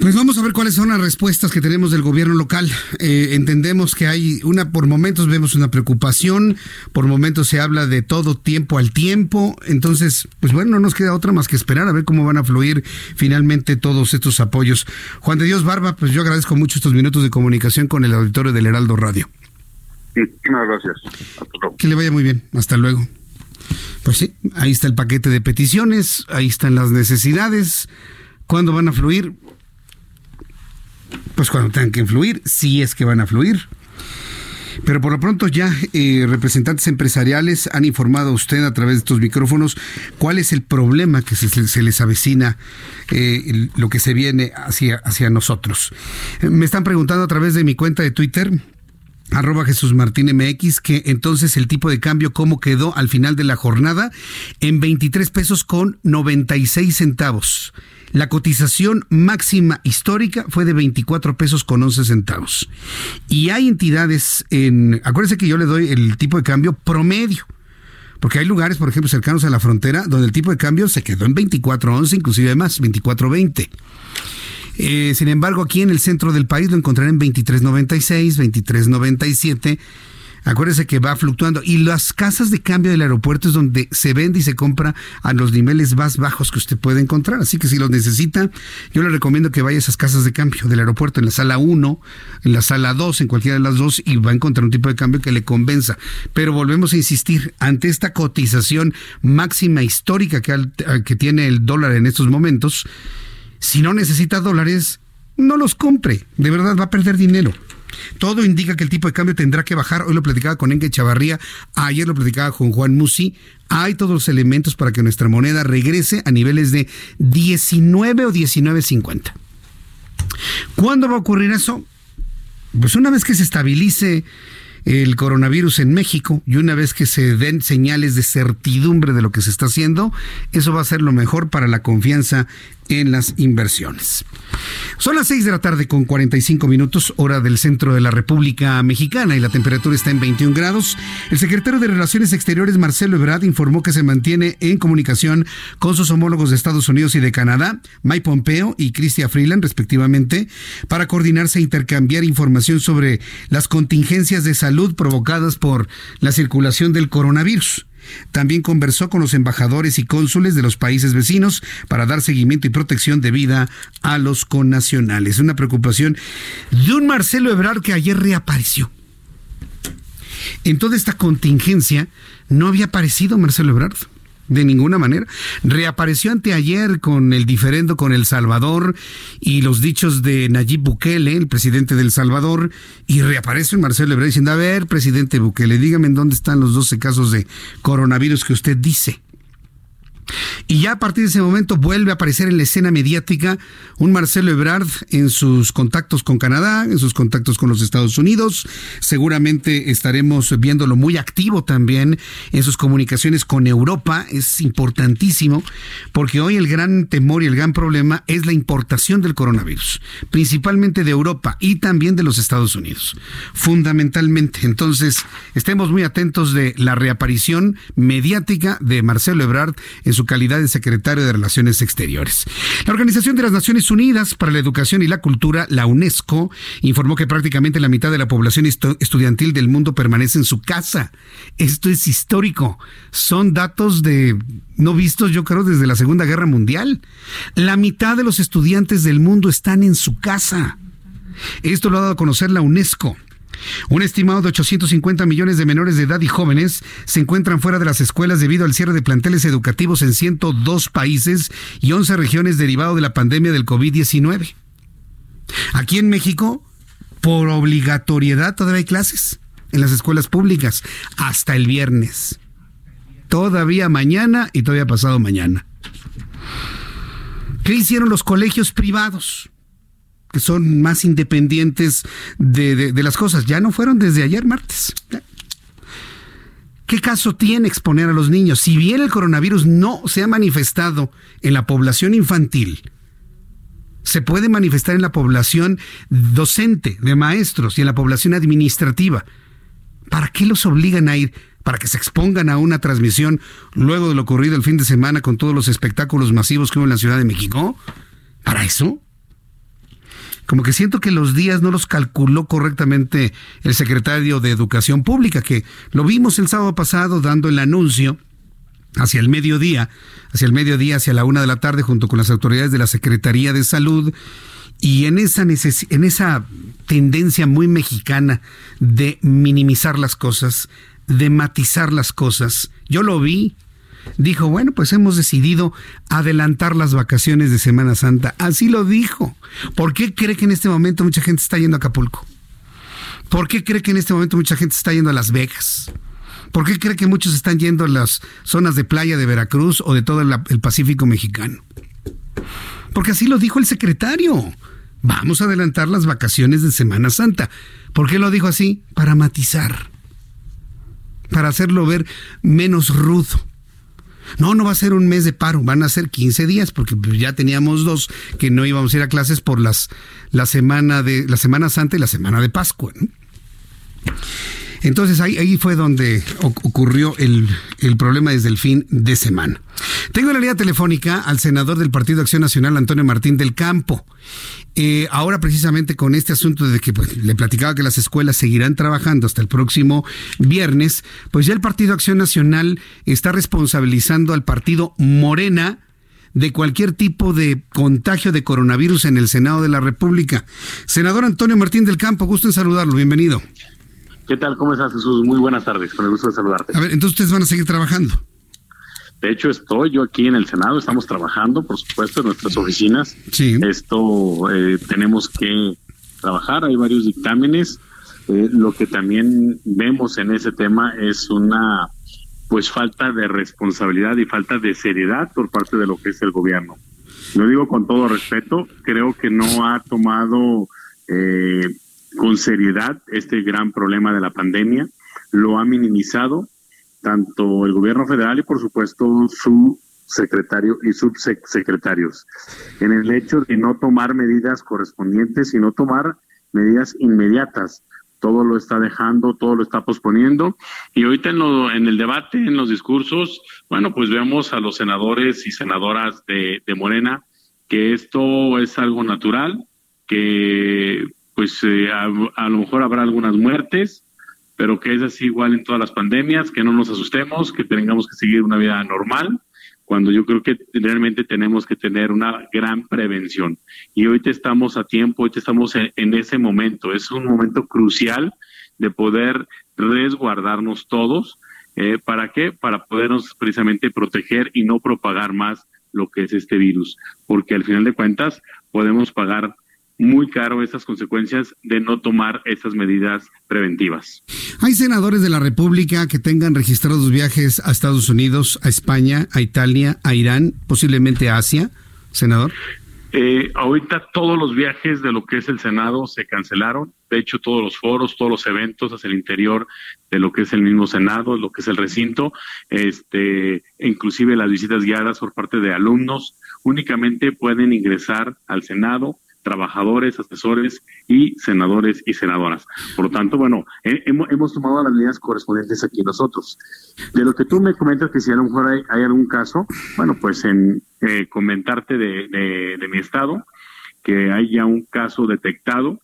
Pues vamos a ver cuáles son las respuestas que tenemos del gobierno local. Eh, entendemos que hay una, por momentos vemos una preocupación, por momentos se habla de todo tiempo al tiempo. Entonces, pues bueno, no nos queda otra más que esperar a ver cómo van a fluir finalmente todos estos apoyos. Juan de Dios Barba, pues yo agradezco mucho estos minutos de comunicación con el auditorio del Heraldo Radio. Muchas gracias. Que le vaya muy bien. Hasta luego. Pues sí, ahí está el paquete de peticiones, ahí están las necesidades. ¿Cuándo van a fluir? Pues cuando tengan que fluir, si es que van a fluir. Pero por lo pronto ya eh, representantes empresariales han informado a usted a través de estos micrófonos cuál es el problema que se, les avecina, eh, lo que se viene hacia, hacia nosotros. Me están preguntando a través de mi cuenta de Twitter, arroba Jesús Martín MX, que entonces el tipo de cambio cómo quedó al final de la jornada en 23 pesos con 96 centavos. La cotización máxima histórica fue de 24 pesos con 11 centavos. Y hay entidades en, acuérdense que yo le doy el tipo de cambio promedio. Porque hay lugares, por ejemplo, cercanos a la frontera, donde el tipo de cambio se quedó en 24.11, inclusive más, 24.20. Eh, sin embargo, aquí en el centro del país lo encontrarán en 23.96, 23.97 Acuérdese que va fluctuando. Y las casas de cambio del aeropuerto es donde se vende y se compra a los niveles más bajos que usted puede encontrar. Así que si los necesita, yo le recomiendo que vaya a esas casas de cambio del aeropuerto, en la sala 1, en la sala 2, en cualquiera de las dos, y va a encontrar un tipo de cambio que le convenza. Pero volvemos a insistir, ante esta cotización máxima histórica que, que tiene el dólar en estos momentos, si no necesita dólares, no los compre. De verdad va a perder dinero. Todo indica que el tipo de cambio tendrá que bajar. Hoy lo platicaba con Enke Chavarría, ayer lo platicaba con Juan Musi. Hay todos los elementos para que nuestra moneda regrese a niveles de 19 o 19.50. ¿Cuándo va a ocurrir eso? Pues una vez que se estabilice el coronavirus en México y una vez que se den señales de certidumbre de lo que se está haciendo, eso va a ser lo mejor para la confianza en las inversiones. Son las 6 de la tarde con 45 minutos, hora del centro de la República Mexicana y la temperatura está en 21 grados. El secretario de Relaciones Exteriores, Marcelo Ebrard, informó que se mantiene en comunicación con sus homólogos de Estados Unidos y de Canadá, Mike Pompeo y Chrystia Freeland, respectivamente, para coordinarse e intercambiar información sobre las contingencias de salud provocadas por la circulación del coronavirus. También conversó con los embajadores y cónsules de los países vecinos para dar seguimiento y protección de vida a los connacionales. Una preocupación de un Marcelo Ebrard que ayer reapareció. En toda esta contingencia no había aparecido Marcelo Ebrard de ninguna manera. Reapareció anteayer con el diferendo con El Salvador y los dichos de Nayib Bukele, el presidente del Salvador, y reaparece Marcelo Ebrard diciendo, a ver, presidente Bukele, dígame en dónde están los 12 casos de coronavirus que usted dice. Y ya a partir de ese momento vuelve a aparecer en la escena mediática un Marcelo Ebrard en sus contactos con Canadá, en sus contactos con los Estados Unidos. Seguramente estaremos viéndolo muy activo también en sus comunicaciones con Europa. Es importantísimo porque hoy el gran temor y el gran problema es la importación del coronavirus, principalmente de Europa y también de los Estados Unidos. Fundamentalmente. Entonces, estemos muy atentos de la reaparición mediática de Marcelo Ebrard su calidad de secretario de Relaciones Exteriores. La Organización de las Naciones Unidas para la Educación y la Cultura, la UNESCO, informó que prácticamente la mitad de la población estudiantil del mundo permanece en su casa. Esto es histórico. Son datos de no vistos yo creo desde la Segunda Guerra Mundial. La mitad de los estudiantes del mundo están en su casa. Esto lo ha dado a conocer la UNESCO. Un estimado de 850 millones de menores de edad y jóvenes se encuentran fuera de las escuelas debido al cierre de planteles educativos en 102 países y 11 regiones derivado de la pandemia del COVID-19. Aquí en México, por obligatoriedad todavía hay clases en las escuelas públicas hasta el viernes. Todavía mañana y todavía pasado mañana. ¿Qué hicieron los colegios privados? Que son más independientes de, de las cosas. Ya no fueron desde ayer martes. ¿Qué caso tiene exponer a los niños? Si bien el coronavirus no se ha manifestado en la población infantil, se puede manifestar en la población docente, de maestros y en la población administrativa. ¿Para qué los obligan a ir? ¿Para que se expongan a una transmisión luego de lo ocurrido el fin de semana con todos los espectáculos masivos que hubo en la Ciudad de México? ¿Para eso? Como que siento que los días no los calculó correctamente el secretario de Educación Pública, que lo vimos el sábado pasado dando el anuncio hacia el mediodía, hacia el mediodía, hacia la una de la tarde, junto con las autoridades de la Secretaría de Salud, y en esa, en esa tendencia muy mexicana de minimizar las cosas, de matizar las cosas, yo lo vi, dijo, bueno, pues hemos decidido adelantar las vacaciones de Semana Santa. Así lo dijo. ¿Por qué cree que en este momento mucha gente está yendo a Acapulco? ¿Por qué cree que en este momento mucha gente está yendo a Las Vegas? ¿Por qué cree que muchos están yendo a las zonas de playa de Veracruz o de todo el, Pacífico mexicano? Porque así lo dijo el secretario. Vamos a adelantar las vacaciones de Semana Santa. ¿Por qué lo dijo así? Para matizar. Para hacerlo ver menos rudo no, no va a ser un mes de paro, van a ser 15 días, porque ya teníamos dos que no íbamos a ir a clases por las, la semana de la Semana Santa y la semana de Pascua. Entonces ahí, ahí fue donde ocurrió el, el, problema desde el fin de semana. Tengo en la línea telefónica al senador del Partido Acción Nacional, Antonio Martín del Campo. Eh, ahora precisamente con este asunto de que pues, le platicaba que las escuelas seguirán trabajando hasta el próximo viernes, pues ya el Partido Acción Nacional está responsabilizando al partido Morena de cualquier tipo de contagio de coronavirus en el Senado de la República. Senador Antonio Martín del Campo, gusto en saludarlo, bienvenido. ¿Qué tal? ¿Cómo estás, Jesús? Muy buenas tardes, con el gusto de saludarte. A ver, entonces ustedes van a seguir trabajando. De hecho, estoy yo aquí en el Senado, estamos trabajando, por supuesto, en nuestras oficinas. Sí. Esto eh, tenemos que trabajar, hay varios dictámenes. Eh, lo que también vemos en ese tema es una pues falta de responsabilidad y falta de seriedad por parte de lo que es el gobierno. Lo digo con todo respeto, creo que no ha tomado eh, con seriedad este gran problema de la pandemia, lo ha minimizado tanto el gobierno federal y por supuesto su secretario y subsecretarios en el hecho de no tomar medidas correspondientes y no tomar medidas inmediatas. Todo lo está dejando, todo lo está posponiendo. Y ahorita en, el debate, en los discursos, bueno, pues vemos a los senadores y senadoras de, de Morena que esto es algo natural, que pues eh, a, lo mejor habrá algunas muertes, pero que es así igual en todas las pandemias, que no nos asustemos, que tengamos que seguir una vida normal, cuando yo creo que realmente tenemos que tener una gran prevención. Y ahorita estamos a tiempo, ahorita estamos en, ese momento, es un momento crucial de poder resguardarnos todos. Eh, ¿Para qué? Para podernos precisamente proteger y no propagar más lo que es este virus, porque al final de cuentas podemos pagar muy caro esas consecuencias de no tomar esas medidas preventivas. ¿Hay senadores de la República que tengan registrados viajes a Estados Unidos, a España, a Italia, a Irán, posiblemente a Asia, senador? Eh, ahorita todos los viajes de lo que es el Senado se cancelaron. De hecho, todos los foros, todos los eventos hacia el interior de lo que es el mismo Senado, lo que es el recinto, este, inclusive las visitas guiadas por parte de alumnos, únicamente pueden ingresar al Senado trabajadores, asesores y senadores y senadoras. Por lo tanto, bueno, hemos, tomado las medidas correspondientes aquí nosotros. De lo que tú me comentas que si a lo mejor hay, algún caso, bueno, pues en eh, comentarte de, de, mi estado, que hay ya un caso detectado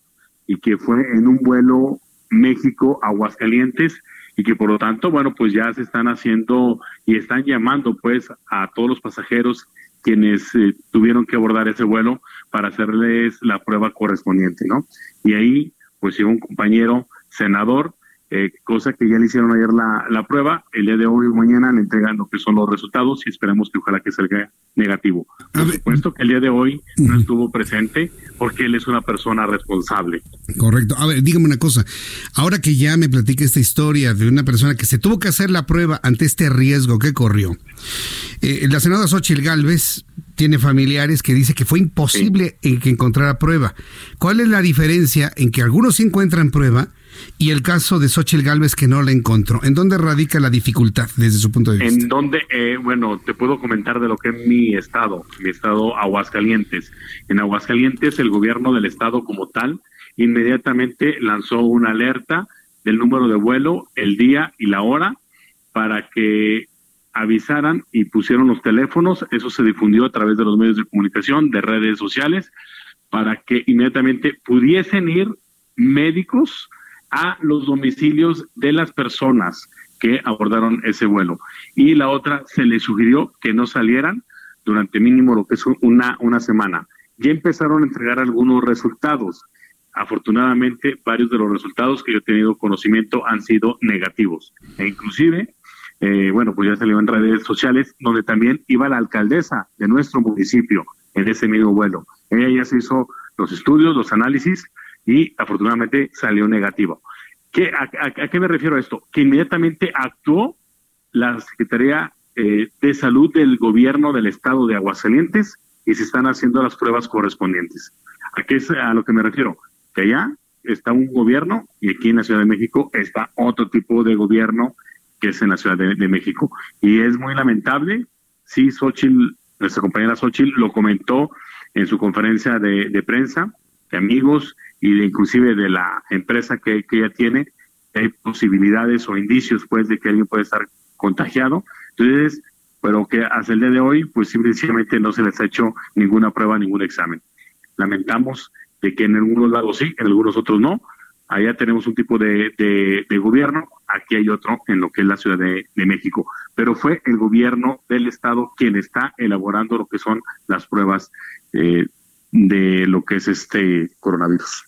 y que fue en un vuelo México-Aguascalientes y que por lo tanto, bueno, pues ya se están haciendo y están llamando pues a todos los pasajeros quienes eh, tuvieron que abordar ese vuelo para hacerles la prueba correspondiente, ¿no? Y ahí, pues llegó un compañero senador, eh, cosa que ya le hicieron ayer la, la prueba, el día de hoy o mañana le entregan lo que son los resultados y esperemos que ojalá que salga negativo. Por supuesto que el día de hoy no estuvo presente porque él es una persona responsable. Correcto. A ver, dígame una cosa. Ahora que ya me platica esta historia de una persona que se tuvo que hacer la prueba ante este riesgo que corrió, eh, la senadora Xochitl Galvez tiene familiares que dice que fue imposible que encontrara prueba. ¿Cuál es la diferencia en que algunos sí encuentran prueba y el caso de Xochitl Galvez que no la encontró? ¿En dónde radica la dificultad desde su punto de vista? En donde, eh, bueno, te puedo comentar de lo que es mi estado, mi estado Aguascalientes. En Aguascalientes el gobierno del estado como tal inmediatamente lanzó una alerta del número de vuelo, el día y la hora para que avisaran y pusieron los teléfonos, eso se difundió a través de los medios de comunicación, de redes sociales, para que inmediatamente pudiesen ir médicos a los domicilios de las personas que abordaron ese vuelo. Y la otra, se les sugirió que no salieran durante mínimo lo que es una, una semana. Ya empezaron a entregar algunos resultados. Afortunadamente, varios de los resultados que yo he tenido conocimiento han sido negativos. E inclusive eh, bueno, pues ya salió en redes sociales, donde también iba la alcaldesa de nuestro municipio en ese mismo vuelo. Ella ya se hizo los estudios, los análisis y afortunadamente salió negativo. ¿Qué, a, qué me refiero a esto? Que inmediatamente actuó la Secretaría eh, de Salud del Gobierno del Estado de Aguascalientes y se están haciendo las pruebas correspondientes. ¿A qué es a lo que me refiero? Que allá está un gobierno y aquí en la Ciudad de México está otro tipo de gobierno que es en la Ciudad de, México. Y es muy lamentable, sí, Xochitl, nuestra compañera Xochitl lo comentó en su conferencia de, prensa, de amigos y de inclusive de la empresa que, ella tiene, hay posibilidades o indicios pues de que alguien puede estar contagiado. Entonces, pero que hasta el día de hoy, pues simplemente no se les ha hecho ninguna prueba, ningún examen. Lamentamos de que en algunos lados sí, en algunos otros no, allá tenemos un tipo de, gobierno, aquí hay otro en lo que es la Ciudad de, México, pero fue el gobierno del Estado quien está elaborando lo que son las pruebas eh, de lo que es este coronavirus.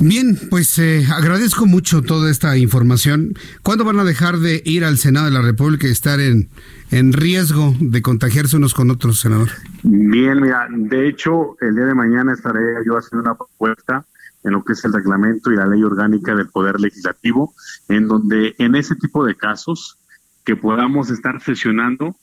Bien, pues eh, agradezco mucho toda esta información. ¿Cuándo van a dejar de ir al Senado de la República y estar en, en riesgo de contagiarse unos con otros, senador? Bien, mira, de hecho, el día de mañana estaré yo haciendo una propuesta en lo que es el reglamento y la ley orgánica del Poder Legislativo, en donde en ese tipo de casos que podamos estar sesionando,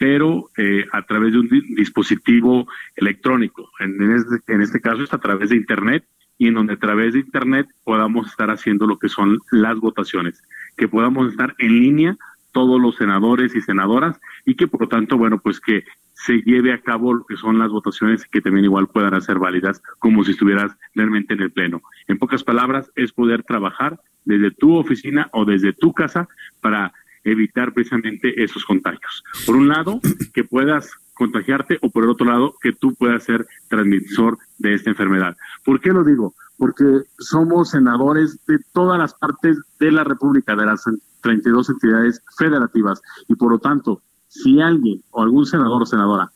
pero eh, a través de un dispositivo electrónico. En este, en este caso es a través de Internet y en donde a través de Internet podamos estar haciendo lo que son las votaciones, que podamos estar en línea todos los senadores y senadoras y que por lo tanto, bueno, pues que se lleve a cabo lo que son las votaciones que también igual puedan ser válidas como si estuvieras realmente en el pleno. En pocas palabras, es poder trabajar desde tu oficina o desde tu casa para evitar precisamente esos contagios. Por un lado, que puedas contagiarte o por el otro lado, que tú puedas ser transmisor de esta enfermedad. ¿Por qué lo digo? Porque somos senadores de todas las partes de la República, de las 32 entidades federativas y por lo tanto si alguien o algún senador o senadora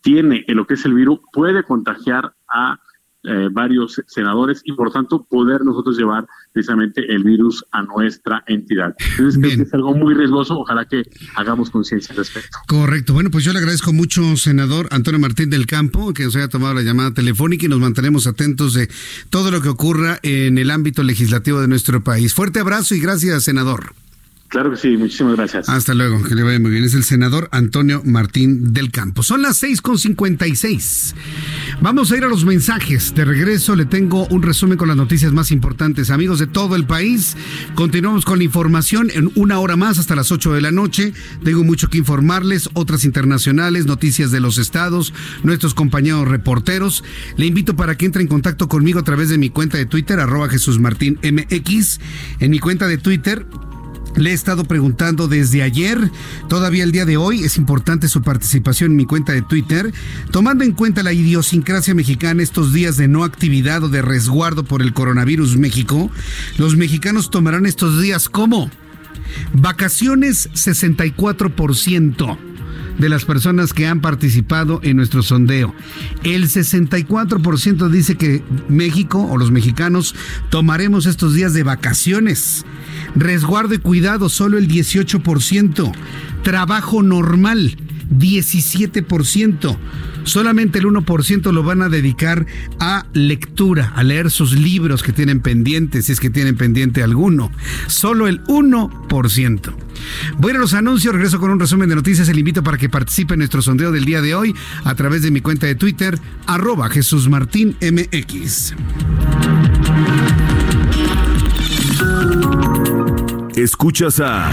tiene lo que es el virus, puede contagiar a eh, varios senadores y por tanto poder nosotros llevar precisamente el virus a nuestra entidad. Entonces es algo muy riesgoso, ojalá que hagamos conciencia al respecto. Correcto, bueno pues yo le agradezco mucho, senador Antonio Martín del Campo, que nos haya tomado la llamada telefónica y nos mantenemos atentos de todo lo que ocurra en el ámbito legislativo de nuestro país. Fuerte abrazo y gracias, senador. Claro que sí, muchísimas gracias. Hasta luego, que le vaya muy bien. Es el senador Antonio Martín del Campo. Son las 6.56. Vamos a ir a los mensajes. De regreso le tengo un resumen con las noticias más importantes. Amigos de todo el país, continuamos con la información en una hora más hasta las 8 de la noche. Tengo mucho que informarles, otras internacionales, noticias de los estados, nuestros compañeros reporteros. Le invito para que entre en contacto conmigo a través de mi cuenta de Twitter, arroba Jesús Martín MX. En mi cuenta de Twitter le he estado preguntando desde ayer, todavía el día de hoy, es importante su participación en mi cuenta de Twitter, tomando en cuenta la idiosincrasia mexicana estos días de no actividad o de resguardo por el coronavirus México, los mexicanos tomarán estos días como vacaciones 64% de las personas que han participado en nuestro sondeo. El 64% dice que México o los mexicanos tomaremos estos días de vacaciones. Resguardo y cuidado, solo el 18%. Trabajo normal, 17%. Solamente el 1% lo van a dedicar a lectura, a leer sus libros que tienen pendientes, si es que tienen pendiente alguno. Solo el 1%. Voy a los anuncios, regreso con un resumen de noticias. Le invito para que participe en nuestro sondeo del día de hoy a través de mi cuenta de Twitter, arroba Jesús Martín. Escuchas a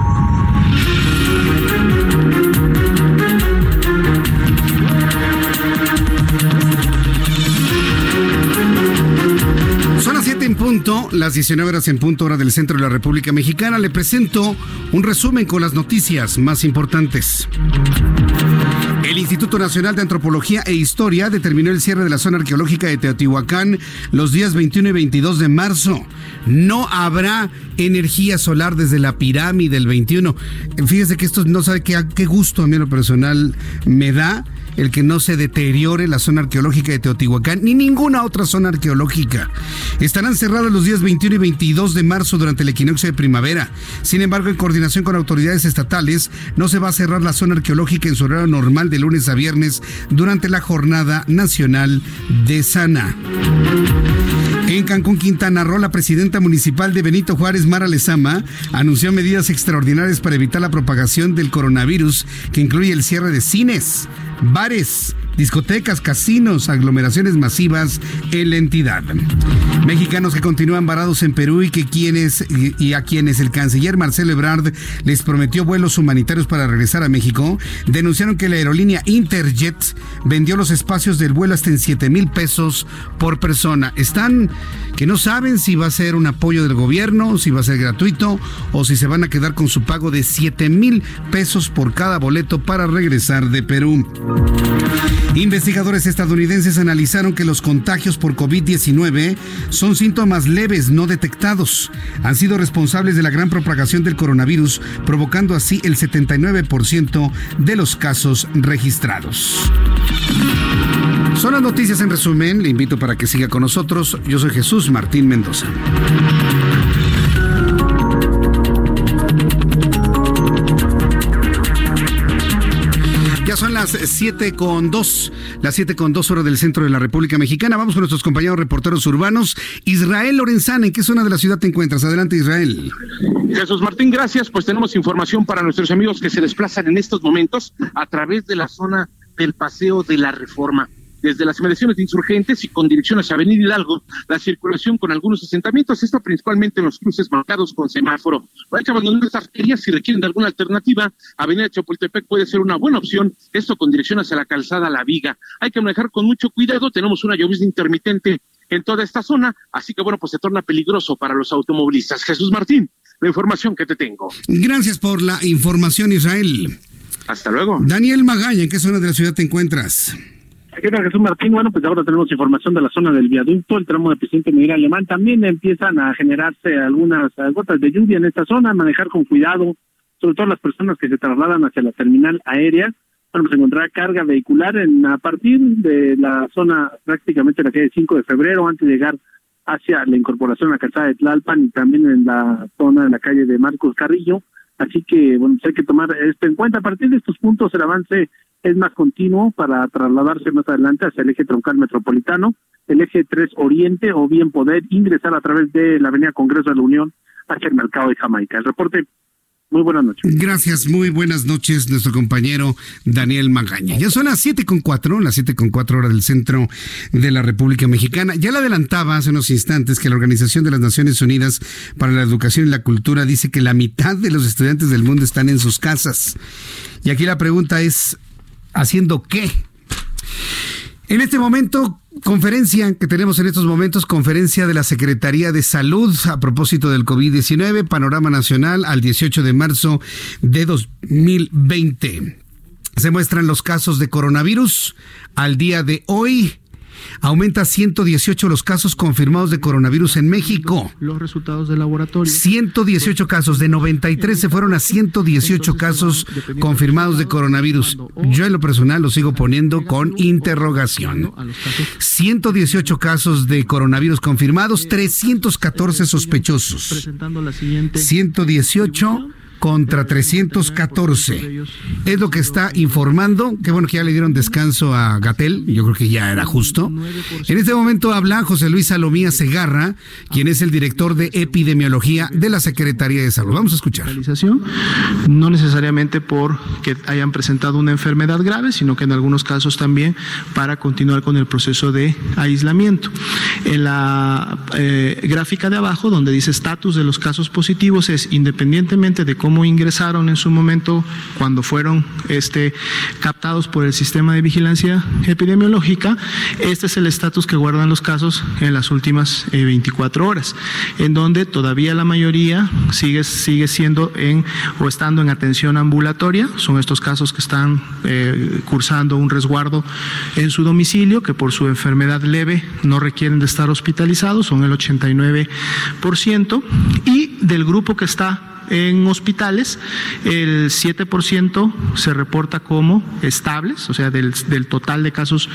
Punto, las 19 horas en punto hora del centro de la República Mexicana. Le presento un resumen con las noticias más importantes. El Instituto Nacional de Antropología e Historia determinó el cierre de la zona arqueológica de Teotihuacán los días 21 y 22 de marzo. No habrá energía solar desde la pirámide del 21. Fíjese que esto no sabe qué, qué gusto a mí lo personal me da el que no se deteriore la zona arqueológica de Teotihuacán ni ninguna otra zona arqueológica. Estarán cerradas los días 21 y 22 de marzo durante el equinoccio de primavera. Sin embargo, en coordinación con autoridades estatales, no se va a cerrar la zona arqueológica en su horario normal de lunes a viernes durante la Jornada Nacional de Sana. En Cancún, Quintana Roo, la presidenta municipal de Benito Juárez, Mara Lezama, anunció medidas extraordinarias para evitar la propagación del coronavirus, que incluye el cierre de cines, bares, discotecas, casinos, aglomeraciones masivas en la entidad. Mexicanos que continúan varados en Perú y que quienes y a quienes el canciller Marcelo Ebrard les prometió vuelos humanitarios para regresar a México, denunciaron que la aerolínea Interjet vendió los espacios del vuelo hasta en 7 mil pesos por persona. Están que no saben si va a ser un apoyo del gobierno, si va a ser gratuito o si se van a quedar con su pago de 7 mil pesos por cada boleto para regresar de Perú. Investigadores estadounidenses analizaron que los contagios por COVID-19 son síntomas leves no detectados. Han sido responsables de la gran propagación del coronavirus, provocando así el 79% de los casos registrados. Son las noticias en resumen. Le invito para que siga con nosotros. Yo soy Jesús Martín Mendoza. Las 7 con 2, las 7 con 2 horas del centro de la República Mexicana. Vamos con nuestros compañeros reporteros urbanos. Israel Lorenzana, ¿en qué zona de la ciudad te encuentras? Adelante, Israel. Jesús Martín, gracias. Pues tenemos información para nuestros amigos que se desplazan en estos momentos a través de la zona del Paseo de la Reforma desde las inmediaciones de insurgentes y con dirección hacia Avenida Hidalgo, la circulación con algunos asentamientos, esto principalmente en los cruces marcados con semáforo. Hay que abandonar estas ferias si requieren de alguna alternativa. Avenida Chapultepec puede ser una buena opción, esto con dirección hacia la calzada La Viga. Hay que manejar con mucho cuidado, tenemos una llovizna intermitente en toda esta zona, así que bueno, pues se torna peligroso para los automovilistas. Jesús Martín, la información que te tengo. Gracias por la información, Israel. Hasta luego. Daniel Magaña, ¿en qué zona de la ciudad te encuentras? Está Jesús Martín. Bueno, pues ahora tenemos información de la zona del viaducto, el tramo de presidente Miguel Alemán. También empiezan a generarse algunas gotas de lluvia en esta zona, manejar con cuidado, sobre todo las personas que se trasladan hacia la terminal aérea. Bueno, pues encontrar carga vehicular en a partir de la zona prácticamente la calle 5 de febrero, antes de llegar hacia la incorporación a la calzada de Tlalpan y también en la zona de la calle de Marcos Carrillo. Así que, bueno, pues hay que tomar esto en cuenta. A partir de estos puntos, el avance es más continuo para trasladarse más adelante hacia el eje troncal metropolitano, el eje 3 Oriente, o bien poder ingresar a través de la Avenida Congreso de la Unión hacia el mercado de Jamaica. El reporte muy buenas noches. Gracias, muy buenas noches, nuestro compañero Daniel Magaña. Ya son las siete con cuatro, las siete con cuatro horas del centro de la República Mexicana. Ya le adelantaba hace unos instantes que la Organización de las Naciones Unidas para la Educación y la Cultura dice que la mitad de los estudiantes del mundo están en sus casas. Y aquí la pregunta es, ¿haciendo qué? En este momento, conferencia que tenemos en estos momentos, conferencia de la Secretaría de Salud a propósito del COVID-19, panorama nacional al 18 de marzo de 2020. Se muestran los casos de coronavirus al día de hoy. Aumenta 118 los casos confirmados de coronavirus en México. Los resultados de laboratorio. 118 casos, de 93 se fueron a 118 casos confirmados de coronavirus. Yo en lo personal lo sigo poniendo con interrogación. 118 casos de coronavirus confirmados, 314 sospechosos. 118 contra 314. Es lo que está informando. Qué bueno que ya le dieron descanso a Gatel. Yo creo que ya era justo. En este momento habla José Luis Salomía Segarra, quien es el director de epidemiología de la Secretaría de Salud. Vamos a escuchar. No necesariamente porque hayan presentado una enfermedad grave, sino que en algunos casos también para continuar con el proceso de aislamiento. En la eh, gráfica de abajo, donde dice estatus de los casos positivos, es independientemente de cómo cómo ingresaron en su momento cuando fueron este, captados por el sistema de vigilancia epidemiológica. Este es el estatus que guardan los casos en las últimas 24 eh, horas, en donde todavía la mayoría sigue, sigue siendo en o estando en atención ambulatoria. Son estos casos que están eh, cursando un resguardo en su domicilio, que por su enfermedad leve no requieren de estar hospitalizados, son el 89%. Y del grupo que está en hospitales, el 7% se reporta como estables, o sea, del, total de casos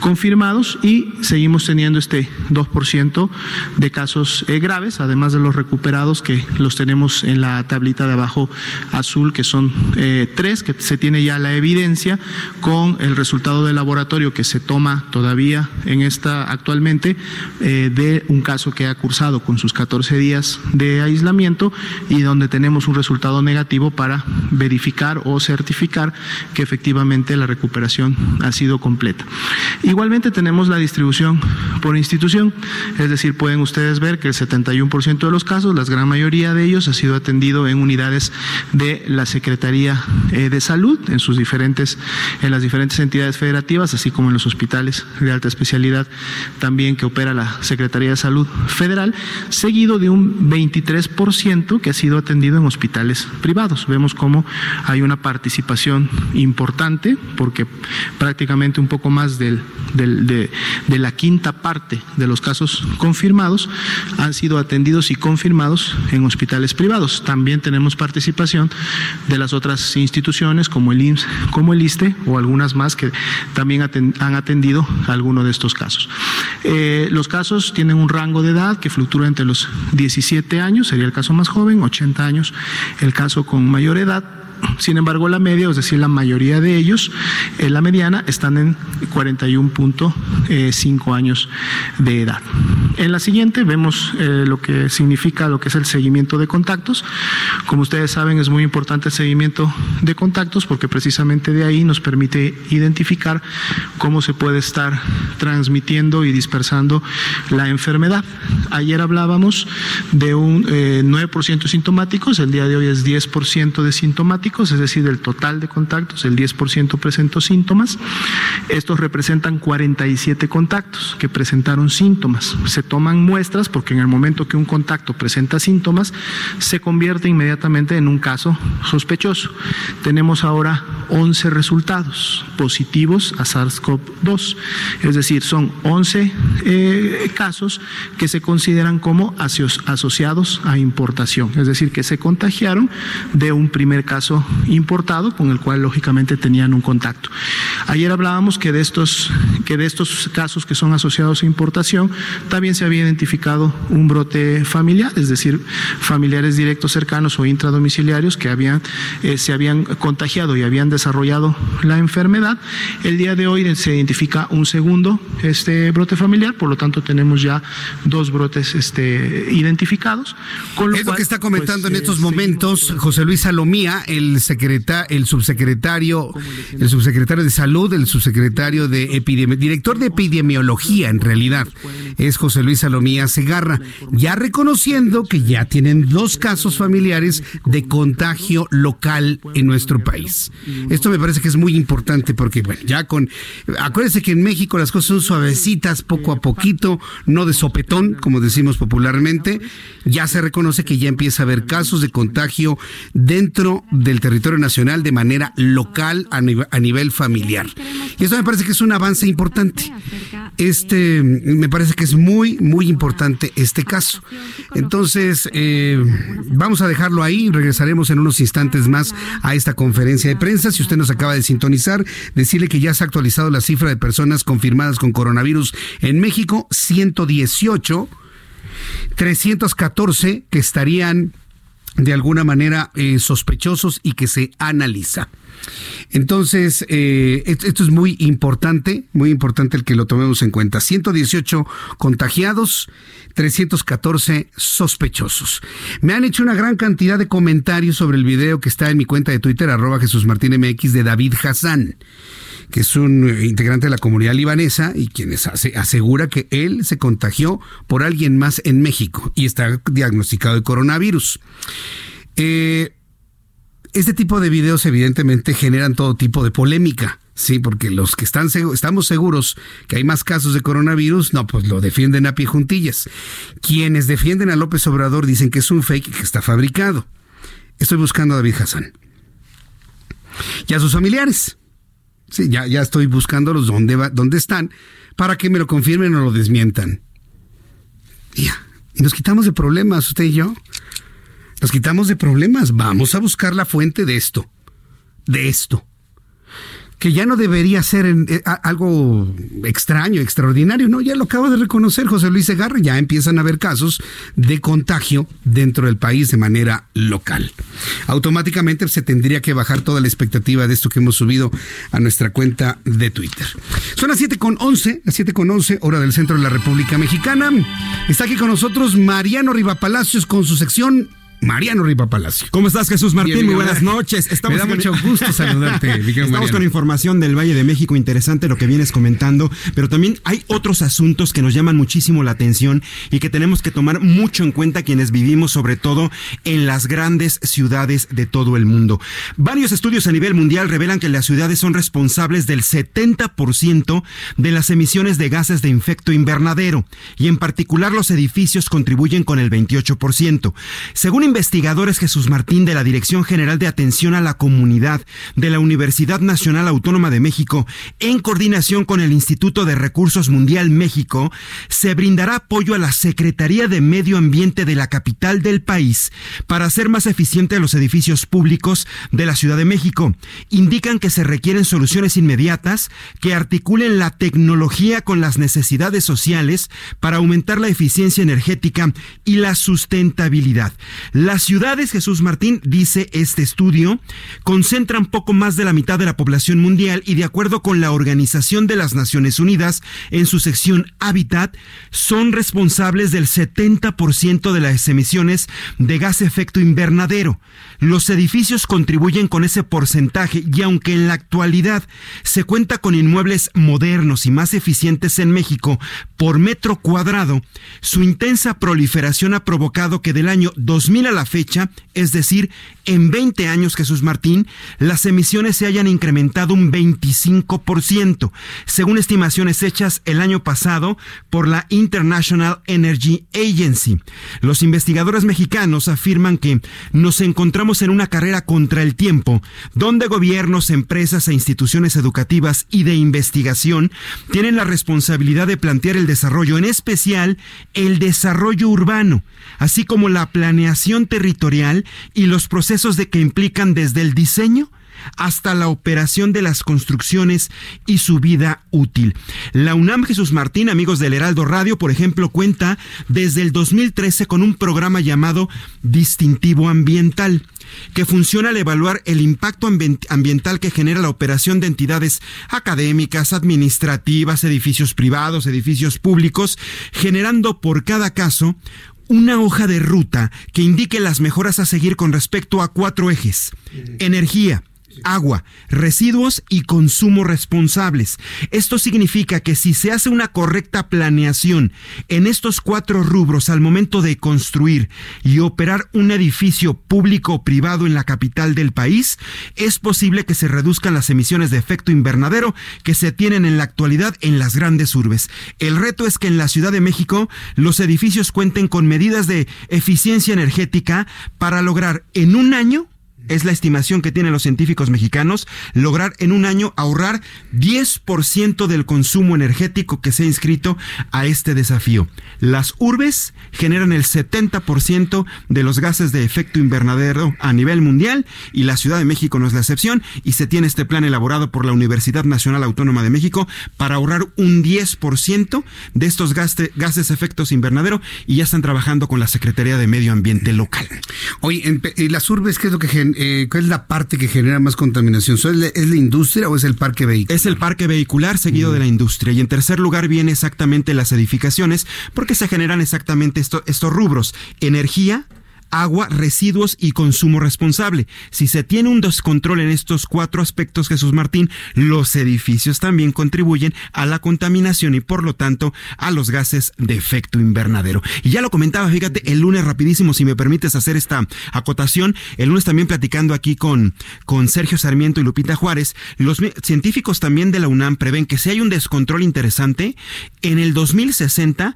confirmados y seguimos teniendo este 2% de casos eh, graves, además de los recuperados que los tenemos en la tablita de abajo azul, que son eh, tres, que se tiene ya la evidencia con el resultado del laboratorio que se toma todavía en esta actualmente eh, de un caso que ha cursado con sus 14 días de aislamiento y donde tenemos un resultado negativo para verificar o certificar que efectivamente la recuperación ha sido completa. Igualmente tenemos la distribución por institución, es decir, pueden ustedes ver que el 71% de los casos, la gran mayoría de ellos ha sido atendido en unidades de la Secretaría eh, de Salud en sus diferentes en las diferentes entidades federativas, así como en los hospitales de alta especialidad también que opera la Secretaría de Salud Federal, seguido de un 23% que ha sido atendido en hospitales privados. Vemos cómo hay una participación importante, porque prácticamente un poco más del, de, la quinta parte de los casos confirmados han sido atendidos y confirmados en hospitales privados. También tenemos participación de las otras instituciones como el IMSS, como el ISTE o algunas más que también han atendido alguno de estos casos. Eh, los casos tienen un rango de edad que fluctúa entre los 17 años, sería el caso más joven, 80 años el caso con mayor edad sin embargo, la media, es decir, la mayoría de ellos, en la mediana, están en 41.5 años de edad. En la siguiente vemos eh, lo que significa lo que es el seguimiento de contactos. Como ustedes saben, es muy importante el seguimiento de contactos porque precisamente de ahí nos permite identificar cómo se puede estar transmitiendo y dispersando la enfermedad. Ayer hablábamos de un 9% eh, sintomáticos, el día de hoy es 10% de sintomáticos es decir, del total de contactos, el 10% presentó síntomas. Estos representan 47 contactos que presentaron síntomas. Se toman muestras porque en el momento que un contacto presenta síntomas, se convierte inmediatamente en un caso sospechoso. Tenemos ahora 11 resultados positivos a SARS-CoV-2, es decir, son 11 eh, casos que se consideran como asociados a importación, es decir, que se contagiaron de un primer caso importado con el cual lógicamente tenían un contacto. Ayer hablábamos que de estos, que de estos casos que son asociados a importación también se había identificado un brote familiar, es decir, familiares directos cercanos o intradomiciliarios que habían, eh, se habían contagiado y habían desarrollado la enfermedad. El día de hoy se identifica un segundo este brote familiar, por lo tanto tenemos ya dos brotes este, identificados. Con lo es lo que está comentando pues, en estos eh, momentos José Luis Salomía, el el, el subsecretario, el subsecretario de salud, el subsecretario de epidemiología, director de epidemiología en realidad, es José Luis Salomía Segarra, ya reconociendo que ya tienen dos casos familiares de contagio local en nuestro país. Esto me parece que es muy importante porque, bueno, ya con, acuérdense que en México las cosas son suavecitas, poco a poquito, no de sopetón, como decimos popularmente, ya se reconoce que ya empieza a haber casos de contagio dentro del territorio nacional de manera local a nivel, familiar. Y esto me parece que es un avance importante. este, me parece que es muy, muy importante este caso. Entonces, eh, vamos a dejarlo ahí. Regresaremos en unos instantes más a esta conferencia de prensa. Si usted nos acaba de sintonizar, decirle que ya se ha actualizado la cifra de personas confirmadas con coronavirus en México, 118, 314 que estarían de alguna manera eh, sospechosos y que se analiza. Entonces, eh, esto es muy importante, muy importante el que lo tomemos en cuenta. 118 contagiados, 314 sospechosos. Me han hecho una gran cantidad de comentarios sobre el video que está en mi cuenta de Twitter, arroba Jesús Martín MX, de David Hassan que es un integrante de la comunidad libanesa y quien asegura que él se contagió por alguien más en México y está diagnosticado de coronavirus. Eh, este tipo de videos evidentemente generan todo tipo de polémica. Sí, porque los que están estamos seguros que hay más casos de coronavirus, no, pues lo defienden a pie juntillas. Quienes defienden a López Obrador dicen que es un fake que está fabricado. Estoy buscando a David Hassan. Y a sus familiares. Sí, ya, ya estoy buscándolos dónde, va, dónde están para que me lo confirmen o lo desmientan. Y, y nos quitamos de problemas, usted y yo. Nos quitamos de problemas. Vamos a buscar la fuente de esto. De esto. Que ya no debería ser eh, algo extraño, extraordinario. No, ya lo acabo de reconocer José Luis Segarra. Ya empiezan a haber casos de contagio dentro del país de manera local. Automáticamente se tendría que bajar toda la expectativa de esto que hemos subido a nuestra cuenta de Twitter. Son las 7 con 11, las 7 con 11, hora del centro de la República Mexicana. Está aquí con nosotros Mariano Rivapalacios con su sección Mariano Riva Palacio. ¿Cómo estás, Jesús Martín? Muy buenas noches. Estamos Me da mucho gusto saludarte, (laughs) Estamos con información del Valle de México, interesante lo que vienes comentando, pero también hay otros asuntos que nos llaman muchísimo la atención y que tenemos que tomar mucho en cuenta quienes vivimos, sobre todo en las grandes ciudades de todo el mundo. Varios estudios a nivel mundial revelan que las ciudades son responsables del 70% de las emisiones de gases de efecto invernadero y en particular los edificios contribuyen con el 28%. Según investigadores Jesús Martín de la Dirección General de Atención a la Comunidad de la Universidad Nacional Autónoma de México, en coordinación con el Instituto de Recursos Mundial México, se brindará apoyo a la Secretaría de Medio Ambiente de la capital del país para hacer más eficientes los edificios públicos de la Ciudad de México. Indican que se requieren soluciones inmediatas que articulen la tecnología con las necesidades sociales para aumentar la eficiencia energética y la sustentabilidad. Las ciudades, Jesús Martín, dice este estudio, concentran poco más de la mitad de la población mundial y de acuerdo con la Organización de las Naciones Unidas, en su sección Hábitat, son responsables del 70% de las emisiones de gas efecto invernadero. Los edificios contribuyen con ese porcentaje y aunque en la actualidad se cuenta con inmuebles modernos y más eficientes en México por metro cuadrado, su intensa proliferación ha provocado que del año 2000 a la fecha, es decir, en 20 años, Jesús Martín, las emisiones se hayan incrementado un 25%, según estimaciones hechas el año pasado por la International Energy Agency. Los investigadores mexicanos afirman que nos encontramos en una carrera contra el tiempo, donde gobiernos, empresas e instituciones educativas y de investigación tienen la responsabilidad de plantear el desarrollo, en especial el desarrollo urbano, así como la planeación territorial y los procesos de que implican desde el diseño hasta la operación de las construcciones y su vida útil. La UNAM Jesús Martín, amigos del Heraldo Radio, por ejemplo, cuenta desde el 2013 con un programa llamado Distintivo Ambiental que funciona al evaluar el impacto ambiental que genera la operación de entidades académicas, administrativas, edificios privados, edificios públicos, generando por cada caso una hoja de ruta que indique las mejoras a seguir con respecto a cuatro ejes. Energía, agua, residuos y consumo responsables. Esto significa que si se hace una correcta planeación en estos cuatro rubros al momento de construir y operar un edificio público o privado en la capital del país, es posible que se reduzcan las emisiones de efecto invernadero que se tienen en la actualidad en las grandes urbes. El reto es que en la Ciudad de México los edificios cuenten con medidas de eficiencia energética para lograr en un año es la estimación que tienen los científicos mexicanos, lograr en un año ahorrar 10% del consumo energético que se ha inscrito a este desafío. Las urbes generan el 70% de los gases de efecto invernadero a nivel mundial y la Ciudad de México no es la excepción y se tiene este plan elaborado por la Universidad Nacional Autónoma de México para ahorrar un 10% de estos gases, gases efectos invernadero y ya están trabajando con la Secretaría de Medio Ambiente local. Oye, en, las urbes, ¿qué es lo que eh, es la parte que genera más contaminación? ¿Es la, ¿Es la, industria o es el parque vehicular? Es el parque vehicular seguido de la industria y en tercer lugar viene exactamente las edificaciones porque se generan exactamente estos rubros, energía, agua, residuos y consumo responsable. Si se tiene un descontrol en estos cuatro aspectos, Jesús Martín, los edificios también contribuyen a la contaminación y por lo tanto a los gases de efecto invernadero. Y ya lo comentaba, fíjate, el lunes rapidísimo, si me permites hacer esta acotación, el lunes también platicando aquí con, con Sergio Sarmiento y Lupita Juárez, los científicos también de la UNAM prevén que si hay un descontrol interesante, en el 2060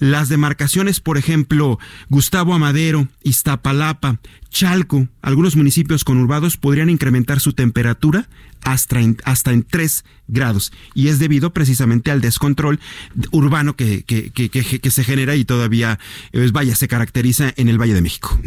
las demarcaciones, por ejemplo, Gustavo Amadero, Iztapalapa, Chalco, algunos municipios conurbados podrían incrementar su temperatura hasta en, hasta en 3 grados. Y es debido precisamente al descontrol urbano que, que, que, que se genera y todavía, pues vaya, se caracteriza en el Valle de México.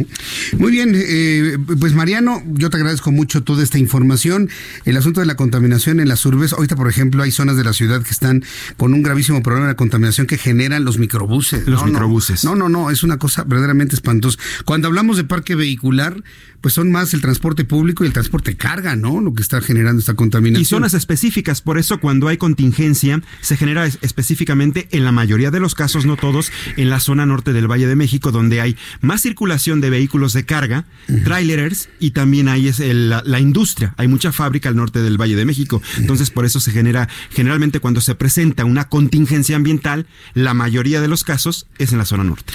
Muy bien, eh, pues Mariano, yo te agradezco mucho toda esta información. El asunto de la contaminación en las urbes, ahorita por ejemplo hay zonas de la ciudad que están con un gravísimo problema de contaminación que generan los microbuses. Los microbuses. No, no, no, es una cosa verdaderamente espantosa. Cuando hablamos de parque vehicular, pues son más el transporte público y el transporte carga, ¿no? Lo que está generando esta contaminación. Y zonas específicas, por eso cuando hay contingencia se genera específicamente en la mayoría de los casos, no todos, en la zona norte del Valle de México, donde hay más circulación de vehículos de carga, trailers y también hay es la, industria. Hay mucha fábrica al norte del Valle de México. Entonces, por eso se genera, generalmente cuando se presenta una contingencia ambiental, la mayoría de los casos es en la zona norte.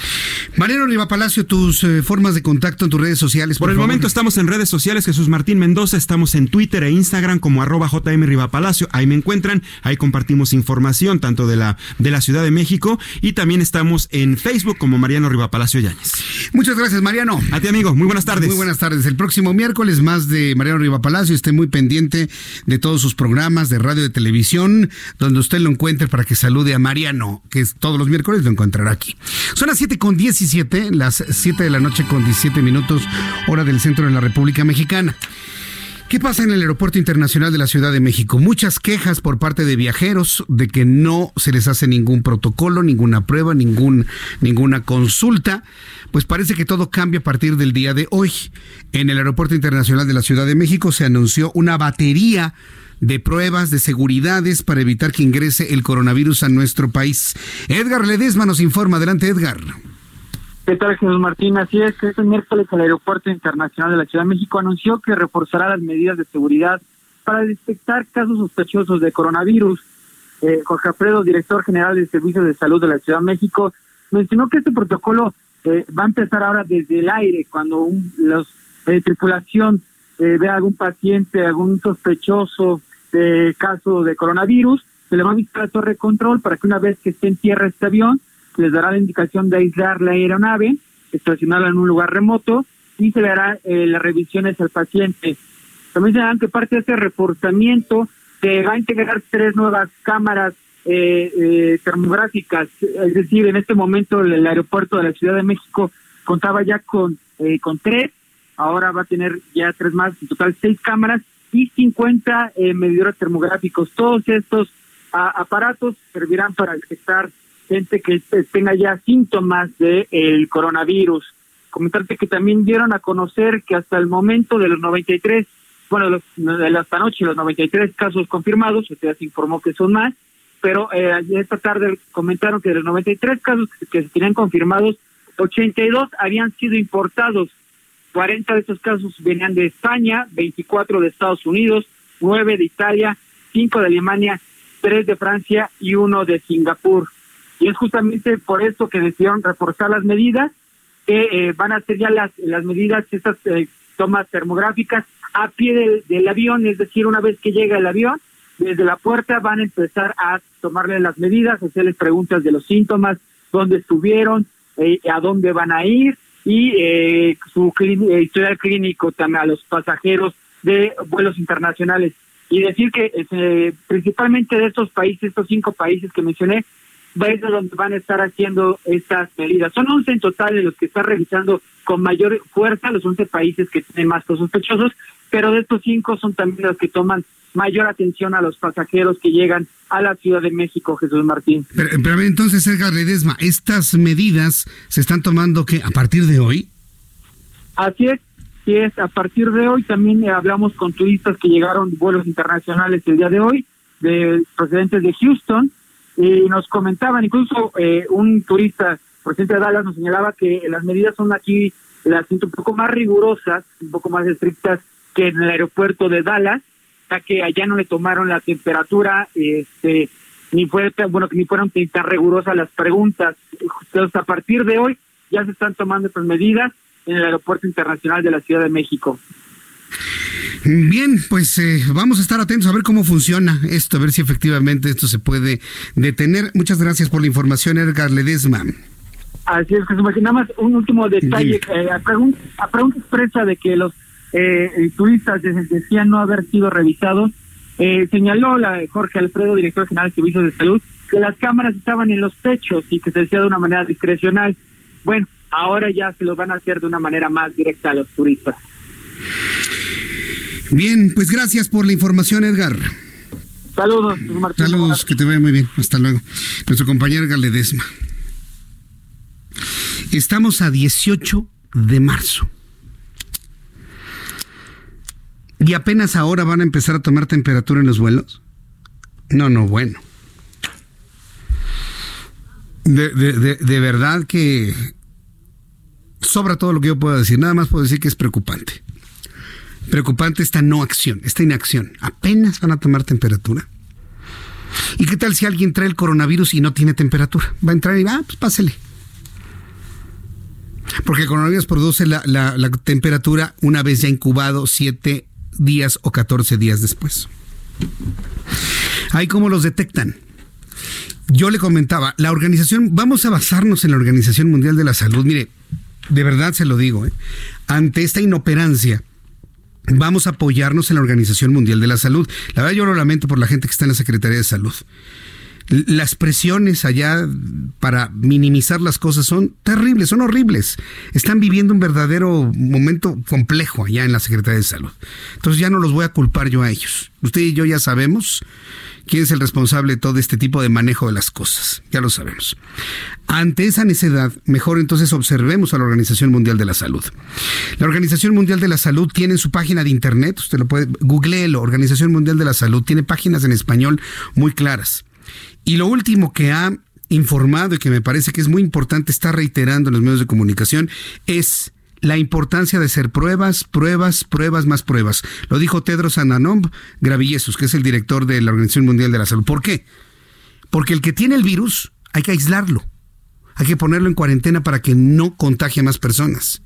Mariano Riva Palacio, tus eh, formas de contacto en tus redes sociales. Por, el momento estamos en redes sociales, Jesús Martín Mendoza, estamos en Twitter e Instagram como arroba JM Rivapalacio, ahí me encuentran, ahí compartimos información tanto de la, de la Ciudad de México y también estamos en Facebook como Mariano Rivapalacio Yáñez. Muchas gracias, Mariano. A ti, amigo, muy buenas tardes. Muy buenas tardes. El próximo miércoles más de Mariano Rivapalacio, esté muy pendiente de todos sus programas de radio y de televisión, donde usted lo encuentre para que salude a Mariano, que es todos los miércoles lo encontrará aquí. Son las 7 con 17, las 7 de la noche con 17 minutos, hora del centro de la República Mexicana. ¿Qué pasa en el Aeropuerto Internacional de la Ciudad de México? Muchas quejas por parte de viajeros de que no se les hace ningún protocolo, ninguna prueba, ningún, ninguna consulta. Pues parece que todo cambia a partir del día de hoy. En el Aeropuerto Internacional de la Ciudad de México se anunció una batería de pruebas de seguridades para evitar que ingrese el coronavirus a nuestro país. Edgar Ledesma nos informa. Adelante, Edgar. ¿Qué tal, Jesús Martín? Así es este miércoles el Aeropuerto Internacional de la Ciudad de México anunció que reforzará las medidas de seguridad para detectar casos sospechosos de coronavirus. Eh, Jorge Alfredo, director general del Servicio de Salud de la Ciudad de México, mencionó que este protocolo eh, va a empezar ahora desde el aire, cuando un, los eh, tripulación eh, ve a algún paciente, algún sospechoso de caso de coronavirus, se le va a visitar a torre de control para que una vez que esté en tierra este avión, les dará la indicación de aislar la aeronave, estacionarla en un lugar remoto y se le hará eh, las revisiones al paciente. También se dan que parte de este reforzamiento se va a integrar tres nuevas cámaras eh, eh, termográficas, es decir, en este momento el, aeropuerto de la Ciudad de México contaba ya con, eh, con tres, ahora va a tener ya tres más, en total seis cámaras y 50 eh, medidores termográficos. Todos estos aparatos servirán para detectar gente que tenga ya síntomas del el coronavirus. Comentarte que también dieron a conocer que hasta el momento de los 93, bueno, de, de esta noche, los 93 casos confirmados, ya se informó que son más, pero eh, esta tarde comentaron que de los 93 casos que, se tenían confirmados, 82 habían sido importados. 40 de estos casos venían de España, 24 de Estados Unidos, 9 de Italia, 5 de Alemania, 3 de Francia y 1 de Singapur. Y es justamente por esto que decidieron reforzar las medidas, que eh, van a ser ya las, las medidas, estas eh, tomas termográficas a pie del, avión, es decir, una vez que llega el avión, desde la puerta van a empezar a tomarle las medidas, hacerles preguntas de los síntomas, dónde estuvieron, eh, a dónde van a ir, y eh, su eh, historial clínico también a los pasajeros de vuelos internacionales. Y decir que principalmente de estos países, estos cinco países que mencioné, es donde van a estar haciendo estas medidas. Son 11 en total en los que está revisando con mayor fuerza los 11 países que tienen más sospechosos, pero de estos cinco son también los que toman mayor atención a los pasajeros que llegan a la Ciudad de México, Jesús Martín. Pero, pero entonces, Edgar Ledesma, ¿estas medidas se están tomando que a partir de hoy? Así es, sí es, a partir de hoy también hablamos con turistas que llegaron vuelos internacionales el día de hoy, de procedentes de Houston, y nos comentaban, incluso eh, un turista procedente de Dallas nos señalaba que las medidas son aquí, las un poco más rigurosas, un poco más estrictas que en el aeropuerto de Dallas, ya que allá no le tomaron la temperatura, este, ni fue bueno ni fueron tan rigurosas las preguntas. Entonces, a partir de hoy ya se están tomando estas medidas en el aeropuerto internacional de la Ciudad de México. Bien, pues eh, vamos a estar atentos a ver cómo funciona esto, a ver si efectivamente esto se puede detener. Muchas gracias por la información, Edgar Ledesma. Así es, Jesús. Nada más un último detalle. Eh, a, pregunta, a, pregunta, expresa de que los eh, turistas decían no haber sido revisados, señaló la Jorge Alfredo, director general de Servicios de Salud, que las cámaras estaban en los techos y que se decía de una manera discrecional. Bueno, ahora ya se lo van a hacer de una manera más directa a los turistas. Bien, pues gracias por la información, Edgar. Saludos, Martín. Saludos, que te vaya muy bien. Hasta luego. Nuestro compañero Edgar Ledesma. Estamos a 18 de marzo. ¿Y apenas ahora van a empezar a tomar temperatura en los vuelos? No, no, bueno. De, de, de, verdad que sobra todo lo que yo puedo decir. Nada más puedo decir que es preocupante. Preocupante esta no acción, esta inacción. Apenas van a tomar temperatura. ¿Y qué tal si alguien trae el coronavirus y no tiene temperatura? Va a entrar y va, ah, pues pásele. Porque el coronavirus produce la, temperatura una vez ya incubado, 7 días o 14 días después. Ahí cómo los detectan. Yo le comentaba, la organización, vamos a basarnos en la Organización Mundial de la Salud. Mire, de verdad se lo digo, ¿eh? ante esta inoperancia vamos a apoyarnos en la Organización Mundial de la Salud. La verdad yo lo lamento por la gente que está en la Secretaría de Salud. Las presiones allá para minimizar las cosas son terribles, son horribles. Están viviendo un verdadero momento complejo allá en la Secretaría de Salud. Entonces ya no los voy a culpar yo a ellos. Usted y yo ya sabemos quién es el responsable de todo este tipo de manejo de las cosas. Ya lo sabemos. Ante esa necedad, mejor entonces observemos a la Organización Mundial de la Salud. La Organización Mundial de la Salud tiene su página de internet, usted lo puede, googleelo, Organización Mundial de la Salud, tiene páginas en español muy claras. Y lo último que ha informado y que me parece que es muy importante estar reiterando en los medios de comunicación es la importancia de hacer pruebas, pruebas, pruebas, más pruebas. Lo dijo Tedros Adhanom Ghebreyesus, que es el director de la Organización Mundial de la Salud. ¿Por qué? Porque el que tiene el virus hay que aislarlo. Hay que ponerlo en cuarentena para que no contagie a más personas.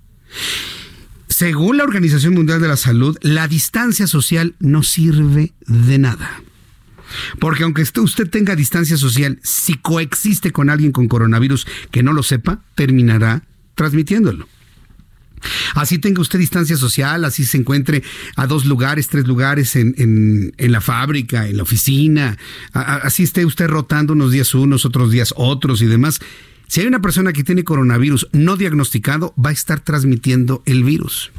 Según la Organización Mundial de la Salud, la distancia social no sirve de nada. Porque aunque usted tenga distancia social, si coexiste con alguien con coronavirus que no lo sepa, terminará transmitiéndolo. Así tenga usted distancia social, así se encuentre a dos lugares, tres lugares en, la fábrica, en la oficina, así esté usted rotando unos días unos, otros días otros y demás. Si hay una persona que tiene coronavirus no diagnosticado, va a estar transmitiendo el virus.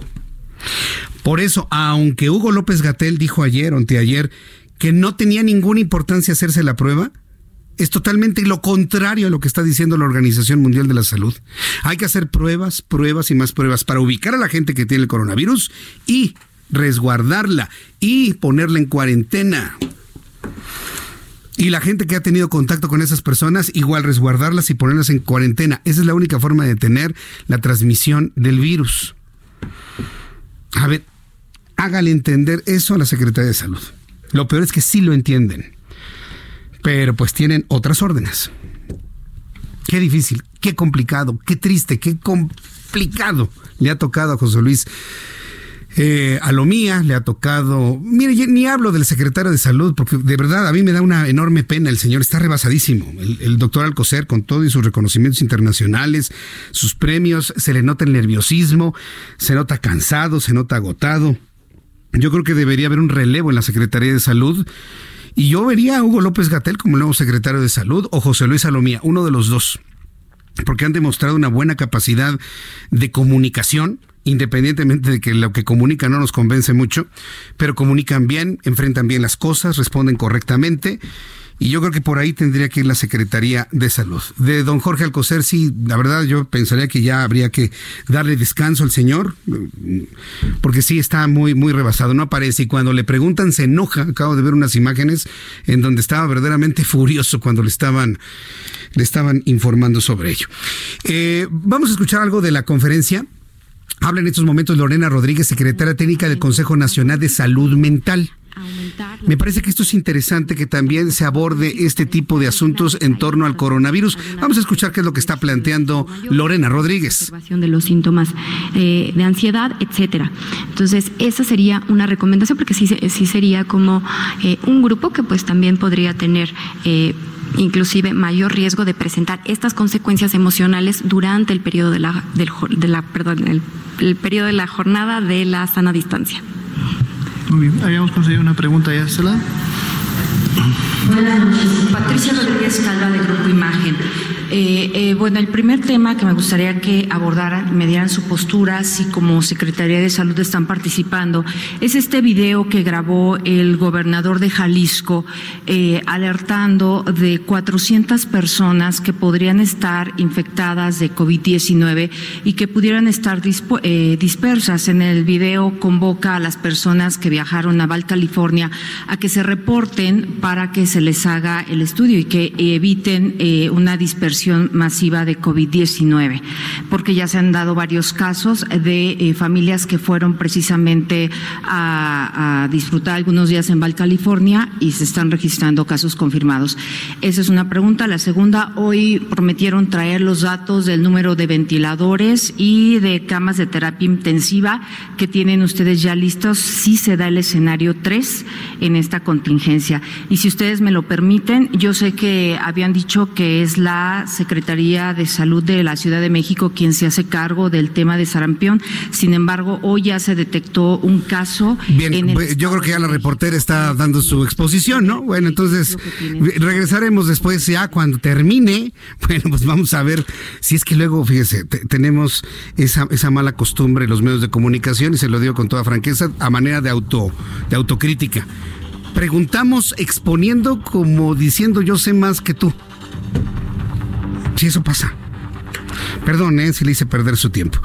Por eso, aunque Hugo López Gatel dijo ayer anteayer que no tenía ninguna importancia hacerse la prueba, es totalmente lo contrario a lo que está diciendo la Organización Mundial de la Salud. Hay que hacer pruebas, pruebas y más pruebas para ubicar a la gente que tiene el coronavirus y resguardarla y ponerla en cuarentena. Y la gente que ha tenido contacto con esas personas, igual resguardarlas y ponerlas en cuarentena. Esa es la única forma de detener la transmisión del virus. A ver, hágale entender eso a la Secretaría de Salud. Lo peor es que sí lo entienden pero pues tienen otras órdenes. Qué difícil, qué complicado, qué triste, qué complicado le ha tocado a José Luis eh, a lo le ha tocado. Mire, ni hablo del secretario de salud, porque de verdad a mí me da una enorme pena. El señor está rebasadísimo. El, doctor Alcocer, con todo y sus reconocimientos internacionales, sus premios, se le nota el nerviosismo, se nota cansado, se nota agotado. Yo creo que debería haber un relevo en la Secretaría de Salud. Y yo vería a Hugo López Gatel como nuevo secretario de Salud o José Luis Salomía, uno de los dos, porque han demostrado una buena capacidad de comunicación independientemente de que lo que comunican no nos convence mucho, pero comunican bien, enfrentan bien las cosas, responden correctamente. Y yo creo que por ahí tendría que ir la Secretaría de Salud. De don Jorge Alcocer, sí, la verdad yo pensaría que ya habría que darle descanso al señor, porque sí está muy, muy rebasado, no aparece. Y cuando le preguntan se enoja. Acabo de ver unas imágenes en donde estaba verdaderamente (laughs) furioso cuando le estaban, le estaban informando sobre ello. Eh, vamos a escuchar algo de la conferencia Habla en estos momentos Lorena Rodríguez, secretaria técnica del Consejo Nacional de Salud Mental. Me parece que esto es interesante que también se aborde este tipo de asuntos en torno al coronavirus. Vamos a escuchar qué es lo que está planteando Lorena Rodríguez. De los síntomas eh, de ansiedad, etcétera. Entonces, esa sería una recomendación porque sí, sí sería como eh, un grupo que pues también podría tener eh, inclusive mayor riesgo de presentar estas consecuencias emocionales durante el periodo de la, del, de la perdón, el, periodo de la jornada de la sana distancia. Muy bien, habíamos conseguido una pregunta ya, ¿Estela? Buenas noches, Patricia Rodríguez Calva de Grupo Imagen. Eh, eh, bueno, el primer tema que me gustaría que abordaran, me dieran su postura, si como Secretaría de Salud están participando, es este video que grabó el gobernador de Jalisco eh, alertando de 400 personas que podrían estar infectadas de COVID-19 y que pudieran estar dispersas. En el video convoca a las personas que viajaron a Val, California, a que se reporten para que se les haga el estudio y que eviten una dispersión masiva de COVID-19, porque ya se han dado varios casos de eh, familias que fueron precisamente a, disfrutar algunos días en Val, California y se están registrando casos confirmados. Esa es una pregunta. La segunda, hoy prometieron traer los datos del número de ventiladores y de camas de terapia intensiva que tienen ustedes ya listos si se da el escenario 3 en esta contingencia. Y si ustedes me lo permiten, yo sé que habían dicho que es la Secretaría de Salud de la Ciudad de México quien se hace cargo del tema de sarampión. Sin embargo, hoy ya se detectó un caso. Bien, pues, yo creo que ya la reportera está dando su exposición, ¿no? Bueno, entonces regresaremos después ya cuando termine. (laughs) Bueno, pues vamos a ver si es que luego, fíjese, tenemos esa, esa mala costumbre en los medios de comunicación y se lo digo con toda franqueza a manera de auto de autocrítica. Preguntamos exponiendo como diciendo yo sé más que tú. Si eso pasa. Perdón, eh, si le hice perder su tiempo.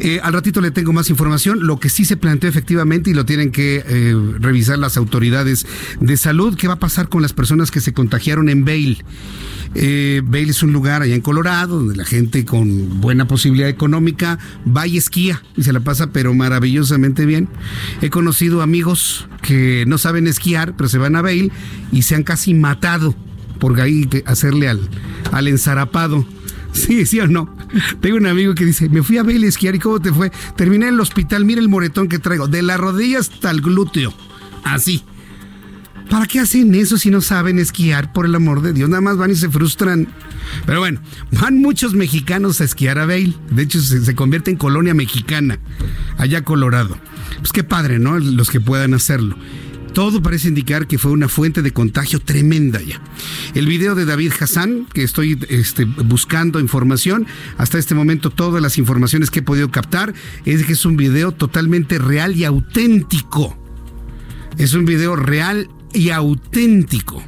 Eh, al ratito le tengo más información. Lo que sí se planteó efectivamente y lo tienen que eh, revisar las autoridades de salud, ¿qué va a pasar con las personas que se contagiaron en Vail? Vail es un lugar allá en Colorado donde la gente con buena posibilidad económica va y esquía y se la pasa pero maravillosamente bien. He conocido amigos que no saben esquiar, pero se van a Vail y se han casi matado por ahí hacerle al, al enzarapado. Sí, sí o no. Tengo un amigo que dice, me fui a a esquiar y ¿cómo te fue? Terminé en el hospital, mira el moretón que traigo, de la rodilla hasta el glúteo. Así. ¿Para qué hacen eso si no saben esquiar, por el amor de Dios? Nada más van y se frustran. Pero bueno, van muchos mexicanos a esquiar a Vail. De hecho, se, se convierte en colonia mexicana, allá Colorado. Pues qué padre, ¿no? Los que puedan hacerlo. Todo parece indicar que fue una fuente de contagio tremenda ya. El video de David Hassan, que estoy este, buscando información, hasta este momento todas las informaciones que he podido captar es que es un video totalmente real y auténtico. Es un video real y auténtico.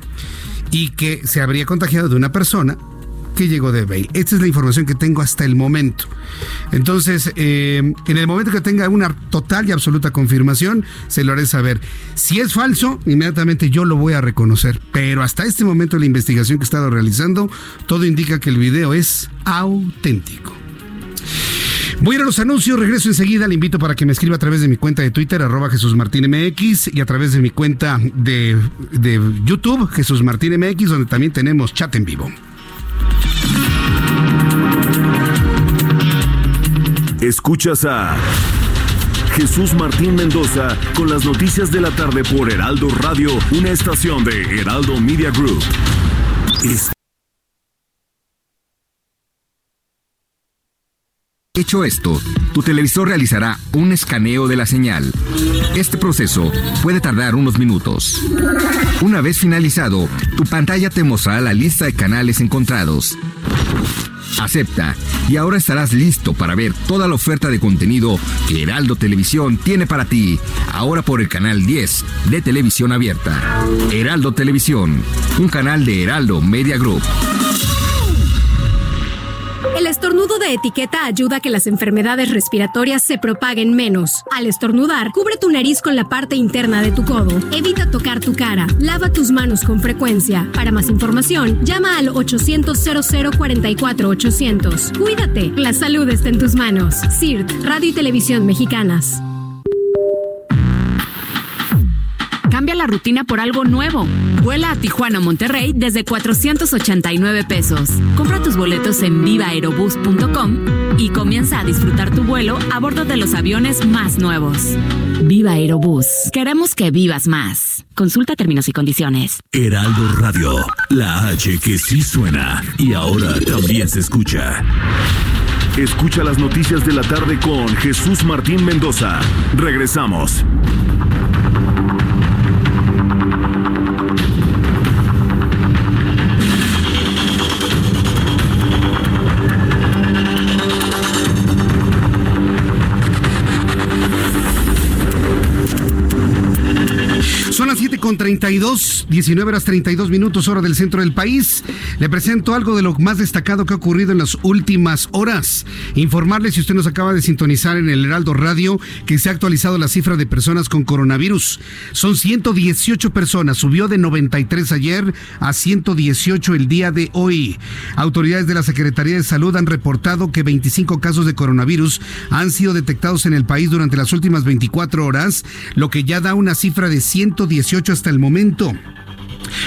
Y que se habría contagiado de una persona que llegó de Bale. Esta es la información que tengo hasta el momento. Entonces, eh, en el momento que tenga una total y absoluta confirmación, se lo haré saber. Si es falso, inmediatamente yo lo voy a reconocer. Pero hasta este momento, la investigación que he estado realizando, todo indica que el video es auténtico. Voy a ir a los anuncios, regreso enseguida. Le invito para que me escriba a través de mi cuenta de Twitter, arroba Jesús Martín MX, y a través de mi cuenta de, de YouTube, Jesús Martín MX, donde también tenemos chat en vivo. Escuchas a Jesús Martín Mendoza con las noticias de la tarde por Heraldo Radio, una estación de Heraldo Media Group. Hecho esto, tu televisor realizará un escaneo de la señal. Este proceso puede tardar unos minutos. Una vez finalizado, tu pantalla te mostrará la lista de canales encontrados. Acepta y ahora estarás listo para ver toda la oferta de contenido que Heraldo Televisión tiene para ti, ahora por el canal 10 de Televisión Abierta. Heraldo Televisión, un canal de Heraldo Media Group. El estornudo de etiqueta ayuda a que las enfermedades respiratorias se propaguen menos. Al estornudar, cubre tu nariz con la parte interna de tu codo. Evita tocar tu cara. Lava tus manos con frecuencia. Para más información, llama al 800 0044 800. Cuídate, la salud está en tus manos. CIRT, Radio y Televisión Mexicanas. Cambia la rutina por algo nuevo. Vuela a Tijuana Monterrey desde 489 pesos. Compra tus boletos en vivaerobus.com y comienza a disfrutar tu vuelo a bordo de los aviones más nuevos. Viva Aerobús. Queremos que vivas más. Consulta términos y condiciones. Heraldo Radio, la H que sí suena y ahora también se escucha. Escucha las noticias de la tarde con Jesús Martín Mendoza. Regresamos. Con 32, 19 horas 32 minutos, hora del centro del país. Le presento algo de lo más destacado que ha ocurrido en las últimas horas. Informarle, si usted nos acaba de sintonizar en el Heraldo Radio, que se ha actualizado la cifra de personas con coronavirus. Son 118 personas, subió de 93 ayer a 118 el día de hoy. Autoridades de la Secretaría de Salud han reportado que 25 casos de coronavirus han sido detectados en el país durante las últimas 24 horas, lo que ya da una cifra de 118 hasta el momento.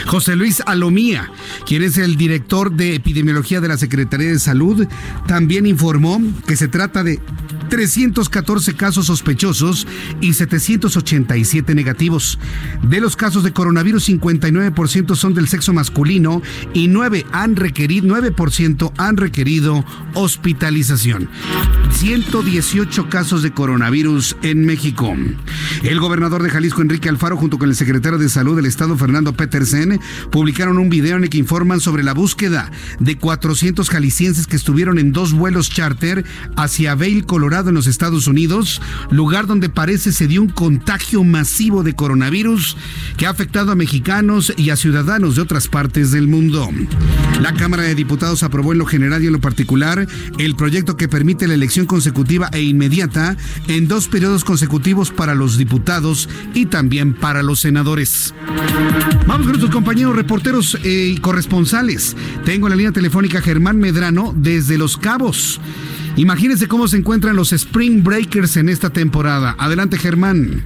José Luis Alomía, quien es el director de epidemiología de la Secretaría de Salud, también informó que se trata de 314 casos sospechosos y 787 negativos. De los casos de coronavirus, 59% son del sexo masculino y 9 han requerido, 9% han requerido hospitalización. 118 casos de coronavirus en México. El gobernador de Jalisco, Enrique Alfaro, junto con el secretario de Salud del Estado, Fernando Publicaron un video en el que informan sobre la búsqueda de 400 jaliscienses que estuvieron en dos vuelos charter hacia Vail, Colorado en los Estados Unidos, lugar donde parece se dio un contagio masivo de coronavirus que ha afectado a mexicanos y a ciudadanos de otras partes del mundo. La Cámara de Diputados aprobó en lo general y en lo particular el proyecto que permite la elección consecutiva e inmediata en dos periodos consecutivos para los diputados y también para los senadores. Vamos con nuestros compañeros reporteros eh, y corresponsales. Tengo en la línea telefónica Germán Medrano desde Los Cabos. Imagínense cómo se encuentran los Spring Breakers en esta temporada. Adelante, Germán.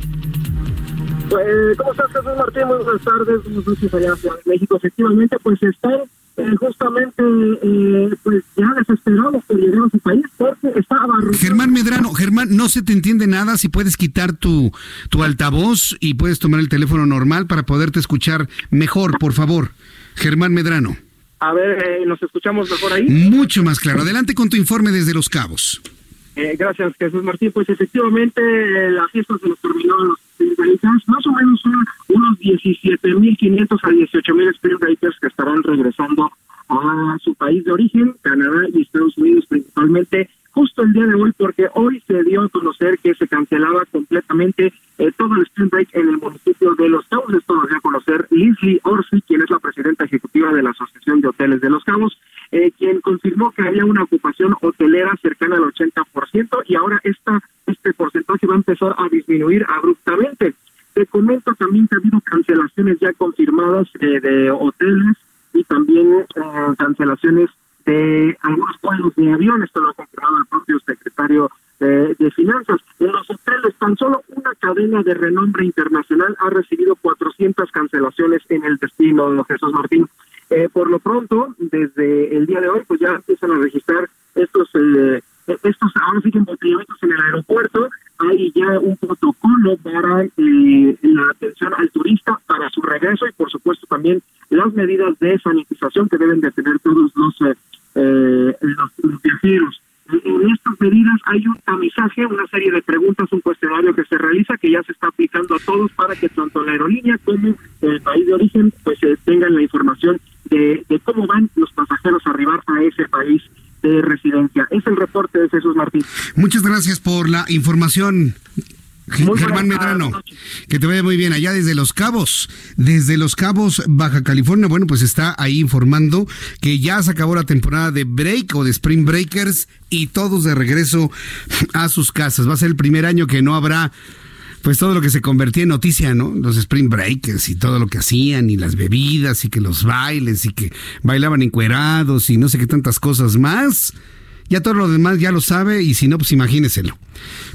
Pues, ¿cómo estás, Jesús Martín? Muy buenas tardes, buenas noches allá en México. Efectivamente, pues están eh, justamente eh, pues ya desesperados por llegar a su país porque abarrotado. Germán Medrano, Germán, no se te entiende nada. Si puedes quitar tu, tu altavoz y puedes tomar el teléfono normal para poderte escuchar mejor, por favor. Germán Medrano. A ver, eh, ¿nos escuchamos mejor ahí? Mucho más claro. Adelante con tu informe desde Los Cabos. Eh, gracias, Jesús Martín. Pues efectivamente, eh, la fiesta se nos terminó a los Más o menos son unos 17.500 a 18.000 Spring Breakers que estarán regresando a su país de origen, Canadá y Estados Unidos principalmente, justo el día de hoy, porque hoy se dio a conocer que se cancelaba completamente eh, todo el Spring Break en el municipio de Los Cabos. Esto lo dio a conocer Leslie Orsi, quien es la presidenta ejecutiva de la Asociación de Hoteles de Los Cabos, eh, quien confirmó que había una ocupación hotelera cercana al 80% y ahora esta, este porcentaje va a empezar a disminuir abruptamente. Te comento también que ha habido cancelaciones ya confirmadas eh, de hoteles y también cancelaciones de algunos vuelos de avión, esto lo ha confirmado el propio secretario de, de, Finanzas. En los hoteles, tan solo una cadena de renombre internacional ha recibido 400 cancelaciones en el destino, Jesús Martín. Eh, por lo pronto, desde el día de hoy, pues ya empiezan a registrar estos, eh, estos ahora sí en el aeropuerto. hay ya un protocolo para eh, la atención al turista para su regreso y por supuesto también las medidas de sanitización que deben de tener todos los, eh, eh los, viajeros. En estas medidas hay un tamizaje, una serie de preguntas, un cuestionario que se realiza que ya se está aplicando a todos para que tanto la aerolínea como el país de origen pues tengan la información de, de cómo van los pasajeros a arribar a ese país de residencia. Es el reporte de Jesús Martín. Muchas gracias por la información. Germán Medrano, que te vaya muy bien allá desde Los Cabos, desde Los Cabos, Baja California. Bueno, pues está ahí informando que ya se acabó la temporada de break o de Spring Breakers y todos de regreso a sus casas. Va a ser el primer año que no habrá pues todo lo que se convertía en noticia, ¿no? Los Spring Breakers y todo lo que hacían y las bebidas y que los bailes y que bailaban encuerados y no sé qué tantas cosas más. Ya todo lo demás ya lo sabe y si no, pues imagíneselo.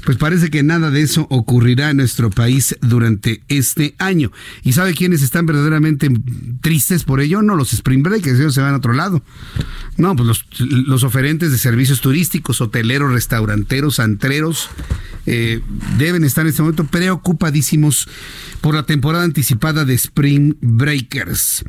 Pues parece que nada de eso ocurrirá en nuestro país durante este año. ¿Y sabe quiénes están verdaderamente tristes por ello? No los Spring Breakers, ellos se van a otro lado. No, pues los, los oferentes de servicios turísticos, hoteleros, restauranteros, antreros, eh, deben estar en este momento preocupadísimos por la temporada anticipada de Spring Breakers.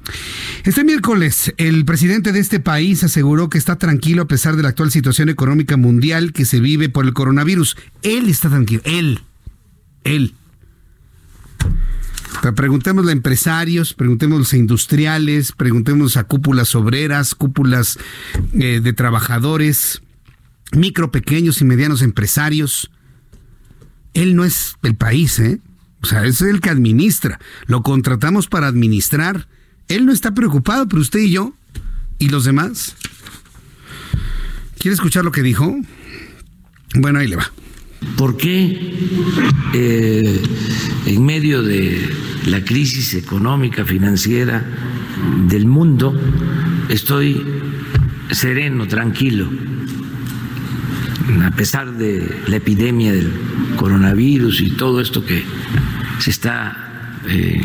Este miércoles, el presidente de este país aseguró que está tranquilo a pesar de la actual situación económica mundial que se vive por el coronavirus. Él está tranquilo, él, él. preguntémosle a empresarios, preguntémosle a industriales, preguntémosle a cúpulas obreras, cúpulas eh, de trabajadores, micro, pequeños y medianos empresarios. Él no es el país, ¿eh? O sea, es el que administra. Lo contratamos para administrar. Él no está preocupado, pero usted y yo y los demás. ¿Quiere escuchar lo que dijo? Bueno, ahí le va. ¿Por qué eh, en medio de la crisis económica, financiera del mundo, estoy sereno, tranquilo? A pesar de la epidemia del coronavirus y todo esto que se está eh,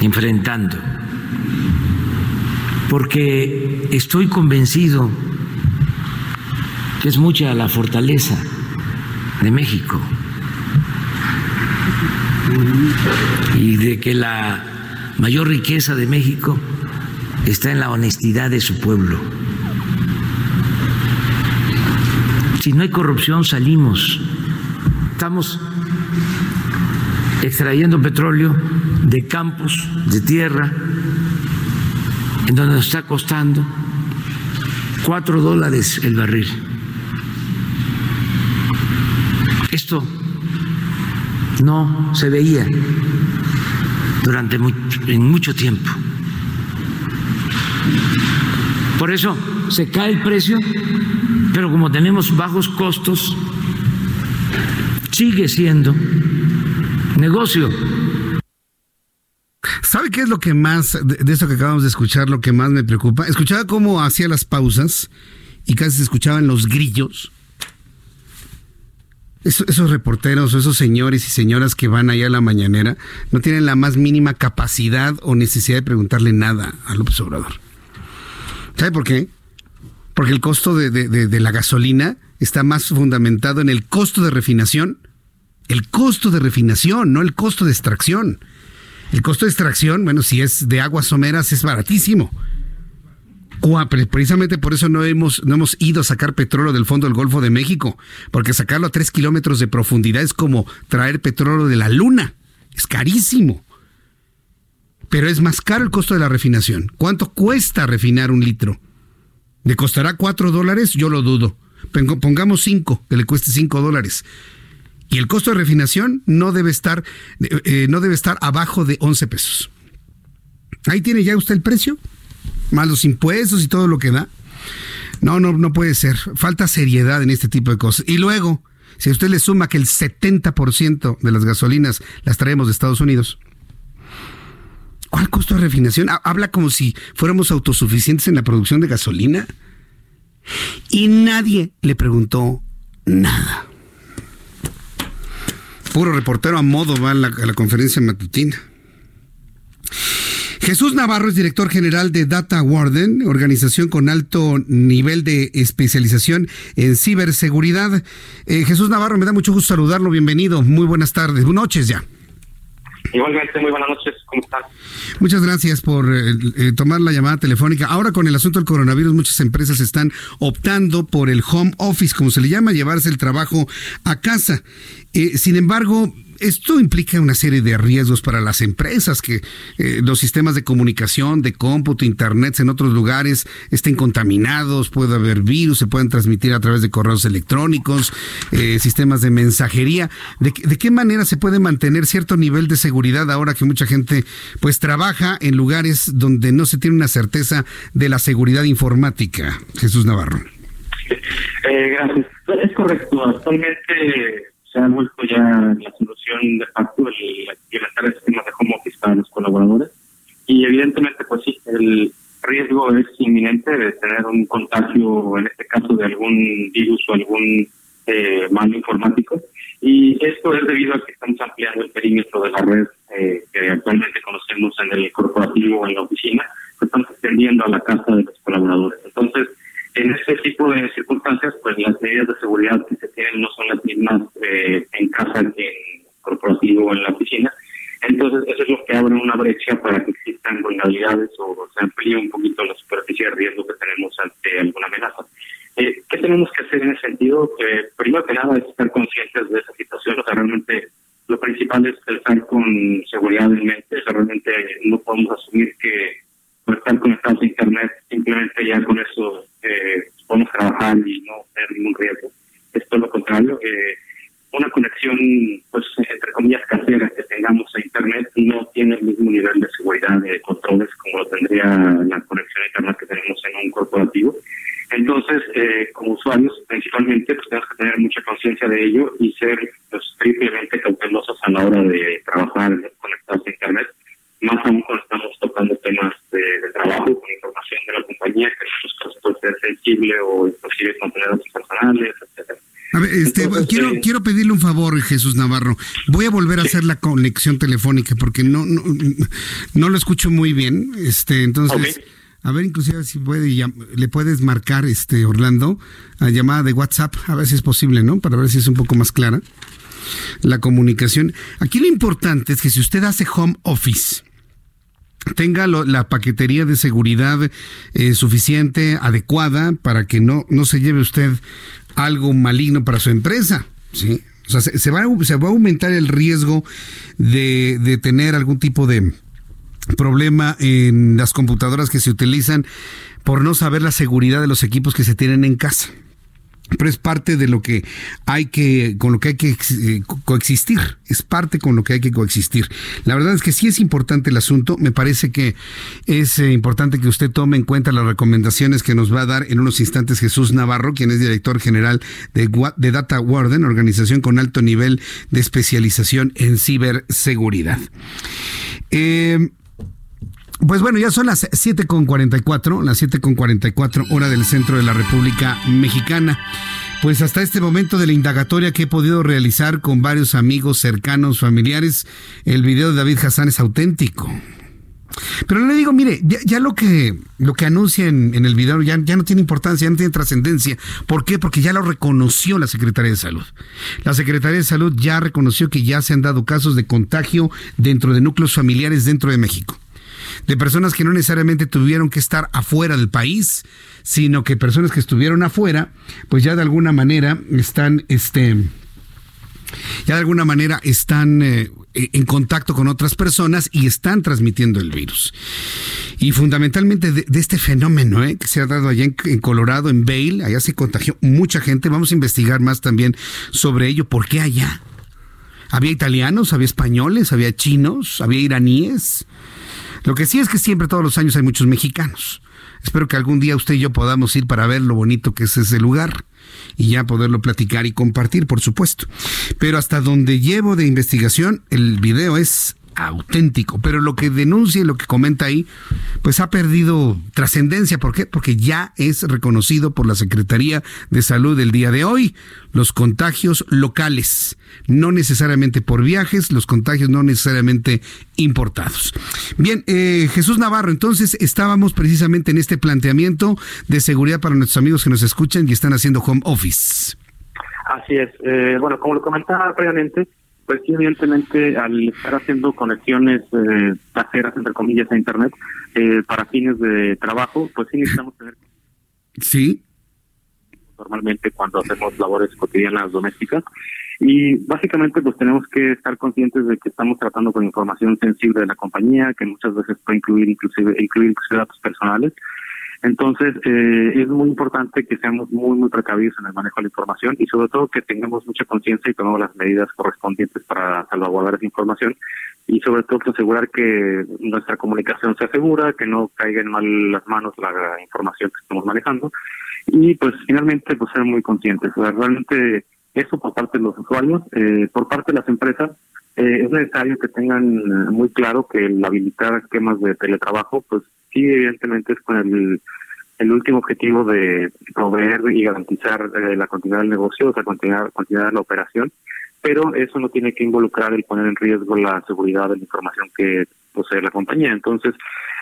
enfrentando. Porque estoy convencido que es mucha la fortaleza de México y de que la mayor riqueza de México está en la honestidad de su pueblo. Si no hay corrupción, salimos Estamos extrayendo petróleo de campos, de tierra, en donde nos está costando cuatro dólares el barril. Esto no se veía durante en mucho tiempo. Por eso se cae el precio, pero como tenemos bajos costos, sigue siendo negocio. ¿Sabe qué es lo que más, de, eso que acabamos de escuchar, lo que más me preocupa? Escuchaba cómo hacía las pausas y casi se escuchaban los grillos. Esos reporteros, esos señores y señoras que van allá a la mañanera, no tienen la más mínima capacidad o necesidad de preguntarle nada a López Obrador. ¿Sabe por qué? Porque el costo de la gasolina está más fundamentado en el costo de refinación el costo de refinación, no el costo de extracción. El costo de extracción, bueno, si es de aguas someras, es baratísimo. Precisamente por eso no hemos, no hemos ido a sacar petróleo del fondo del Golfo de México, porque sacarlo a tres kilómetros de profundidad es como traer petróleo de la luna. Es carísimo. Pero es más caro el costo de la refinación. ¿Cuánto cuesta refinar un litro? ¿Le costará cuatro dólares? Yo lo dudo. Pongamos cinco, que le cueste cinco dólares. Y el costo de refinación no debe estar, eh, no debe estar abajo de 11 pesos. Ahí tiene ya usted el precio, más los impuestos y todo lo que da. No, no, no puede ser. Falta seriedad en este tipo de cosas. Y luego, si usted le suma que el 70% de las gasolinas las traemos de Estados Unidos, ¿cuál costo de refinación? Habla como si fuéramos autosuficientes en la producción de gasolina. Y nadie le preguntó nada puro reportero a modo va a la, conferencia matutina. Jesús Navarro es director general de Data Warden, organización con alto nivel de especialización en ciberseguridad. Eh, Jesús Navarro, me da mucho gusto saludarlo. Bienvenido. Muy buenas tardes. Buenas noches ya. Igualmente, muy buenas noches. ¿Cómo estás? Muchas gracias por eh, eh, tomar la llamada telefónica. Ahora con el asunto del coronavirus, muchas empresas están optando por el home office, como se le llama, llevarse el trabajo a casa. sin embargo, esto implica una serie de riesgos para las empresas, que eh, los sistemas de comunicación, de cómputo, internet en otros lugares estén contaminados, puede haber virus, se pueden transmitir a través de correos electrónicos, eh, sistemas de mensajería. ¿De, qué manera se puede mantener cierto nivel de seguridad ahora que mucha gente pues trabaja en lugares donde no se tiene una certeza de la seguridad informática? Jesús Navarro. Eh, gracias. Es correcto. Actualmente se ha vuelto ya la solución de facto el implementar el sistema de home office para los colaboradores. Y evidentemente, pues sí, el riesgo es inminente de tener un contagio, en este caso de algún virus o algún eh, informático. Y esto es debido a que estamos ampliando el perímetro de la red eh, que actualmente conocemos en el corporativo o en la oficina, que estamos extendiendo a la casa de los colaboradores. Entonces, en este tipo de circunstancias, pues las medidas de seguridad que se tienen no son las mismas eh, en casa que en corporativo o en la oficina. Entonces, eso es lo que abre una brecha para que existan vulnerabilidades o se amplíe un poquito la superficie de riesgo que tenemos ante alguna amenaza. Eh, ¿Qué tenemos que hacer en ese sentido? Eh, primero que nada es estar conscientes de esa situación. O sea, realmente lo principal es estar con seguridad en mente. O sea, realmente no podemos asumir que por estar conectados a Internet simplemente ya con eso eh, podemos trabajar y no tener ningún riesgo. Es todo lo contrario. Eh, una conexión, pues, entre comillas, casera que tengamos a Internet no tiene el mismo nivel de seguridad de controles como lo tendría la conexión a Internet que tenemos en un corporativo. Entonces, eh, como usuarios, principalmente, pues tenemos que tener mucha conciencia de ello y ser pues, triplemente cautelosos a la hora de trabajar conectados a Internet más aún cuando estamos tocando temas de, trabajo con información de la compañía, que en muchos casos puede ser sensible o inclusive contener datos personales, etcétera. A ver, este, quiero, eh, quiero pedirle un favor, Jesús Navarro. Voy a volver a hacer la conexión telefónica porque no, no, no lo escucho muy bien. Este, entonces, a ver, inclusive si puede, le puedes marcar, este, Orlando, a llamada de WhatsApp, a ver si es posible, ¿no? Para ver si es un poco más clara la comunicación. Aquí lo importante es que si usted hace home office, tenga la paquetería de seguridad eh, suficiente, adecuada, para que no, no se lleve usted algo maligno para su empresa. ¿sí? O sea, se, va, se va a aumentar el riesgo de, de tener algún tipo de problema en las computadoras que se utilizan por no saber la seguridad de los equipos que se tienen en casa pero es parte de lo que hay que, con lo que hay que eh, coexistir, es parte con lo que hay que coexistir. La verdad es que sí es importante el asunto, me parece que es eh, importante que usted tome en cuenta las recomendaciones que nos va a dar en unos instantes Jesús Navarro, quien es director general de, de Data Warden, organización con alto nivel de especialización en ciberseguridad. Eh, pues bueno, ya son las 7.44, las 7.44 hora del centro de la República Mexicana. Pues hasta este momento de la indagatoria que he podido realizar con varios amigos cercanos, familiares, el video de David Hassan es auténtico. Pero le digo, mire, ya, lo que lo que anuncia en, el video ya, ya, no tiene importancia, ya no tiene trascendencia. ¿Por qué? Porque ya lo reconoció la Secretaría de Salud. La Secretaría de Salud ya reconoció que ya se han dado casos de contagio dentro de núcleos familiares dentro de México de personas que no necesariamente tuvieron que estar afuera del país, sino que personas que estuvieron afuera, pues ya de alguna manera están, este, ya de alguna manera están eh, en contacto con otras personas y están transmitiendo el virus. Y fundamentalmente de, este fenómeno eh, que se ha dado allá en, Colorado, en Vail, allá se contagió mucha gente. Vamos a investigar más también sobre ello. ¿Por qué allá? Había italianos, había españoles, había chinos, había iraníes. Lo que sí es que siempre, todos los años, hay muchos mexicanos. Espero que algún día usted y yo podamos ir para ver lo bonito que es ese lugar y ya poderlo platicar y compartir, por supuesto. Pero hasta donde llevo de investigación, el video es auténtico. Pero lo que denuncia y lo que comenta ahí, pues ha perdido trascendencia. ¿Por qué? Porque ya es reconocido por la Secretaría de Salud el día de hoy los contagios locales, no necesariamente por viajes, los contagios no necesariamente importados. Bien, eh, Jesús Navarro, entonces estábamos precisamente en este planteamiento de seguridad para nuestros amigos que nos escuchan y están haciendo home office. Así es. Eh, bueno, como lo comentaba previamente, pues sí, evidentemente al estar haciendo conexiones eh, caseras, entre comillas, a Internet, eh, para fines de trabajo, pues sí necesitamos tener... Sí. Normalmente cuando hacemos labores cotidianas domésticas. Y básicamente pues tenemos que estar conscientes de que estamos tratando con información sensible de la compañía, que muchas veces puede incluir inclusive, incluir inclusive datos personales. Entonces, eh, es muy importante que seamos muy, muy precavidos en el manejo de la información y sobre todo que tengamos mucha conciencia y tomemos las medidas correspondientes para salvaguardar esa información y sobre todo asegurar que nuestra comunicación sea segura, que no caiga en mal las manos la información que estamos manejando y pues finalmente pues ser muy conscientes. O sea, realmente eso por parte de los usuarios, eh, por parte de las empresas, eh, es necesario que tengan muy claro que el habilitar esquemas de teletrabajo pues sí, evidentemente es con el, el último objetivo de proveer y garantizar eh, la continuidad del negocio, o sea, continuidad de la operación, pero eso no tiene que involucrar el poner en riesgo la seguridad de la información que posee la compañía. Entonces,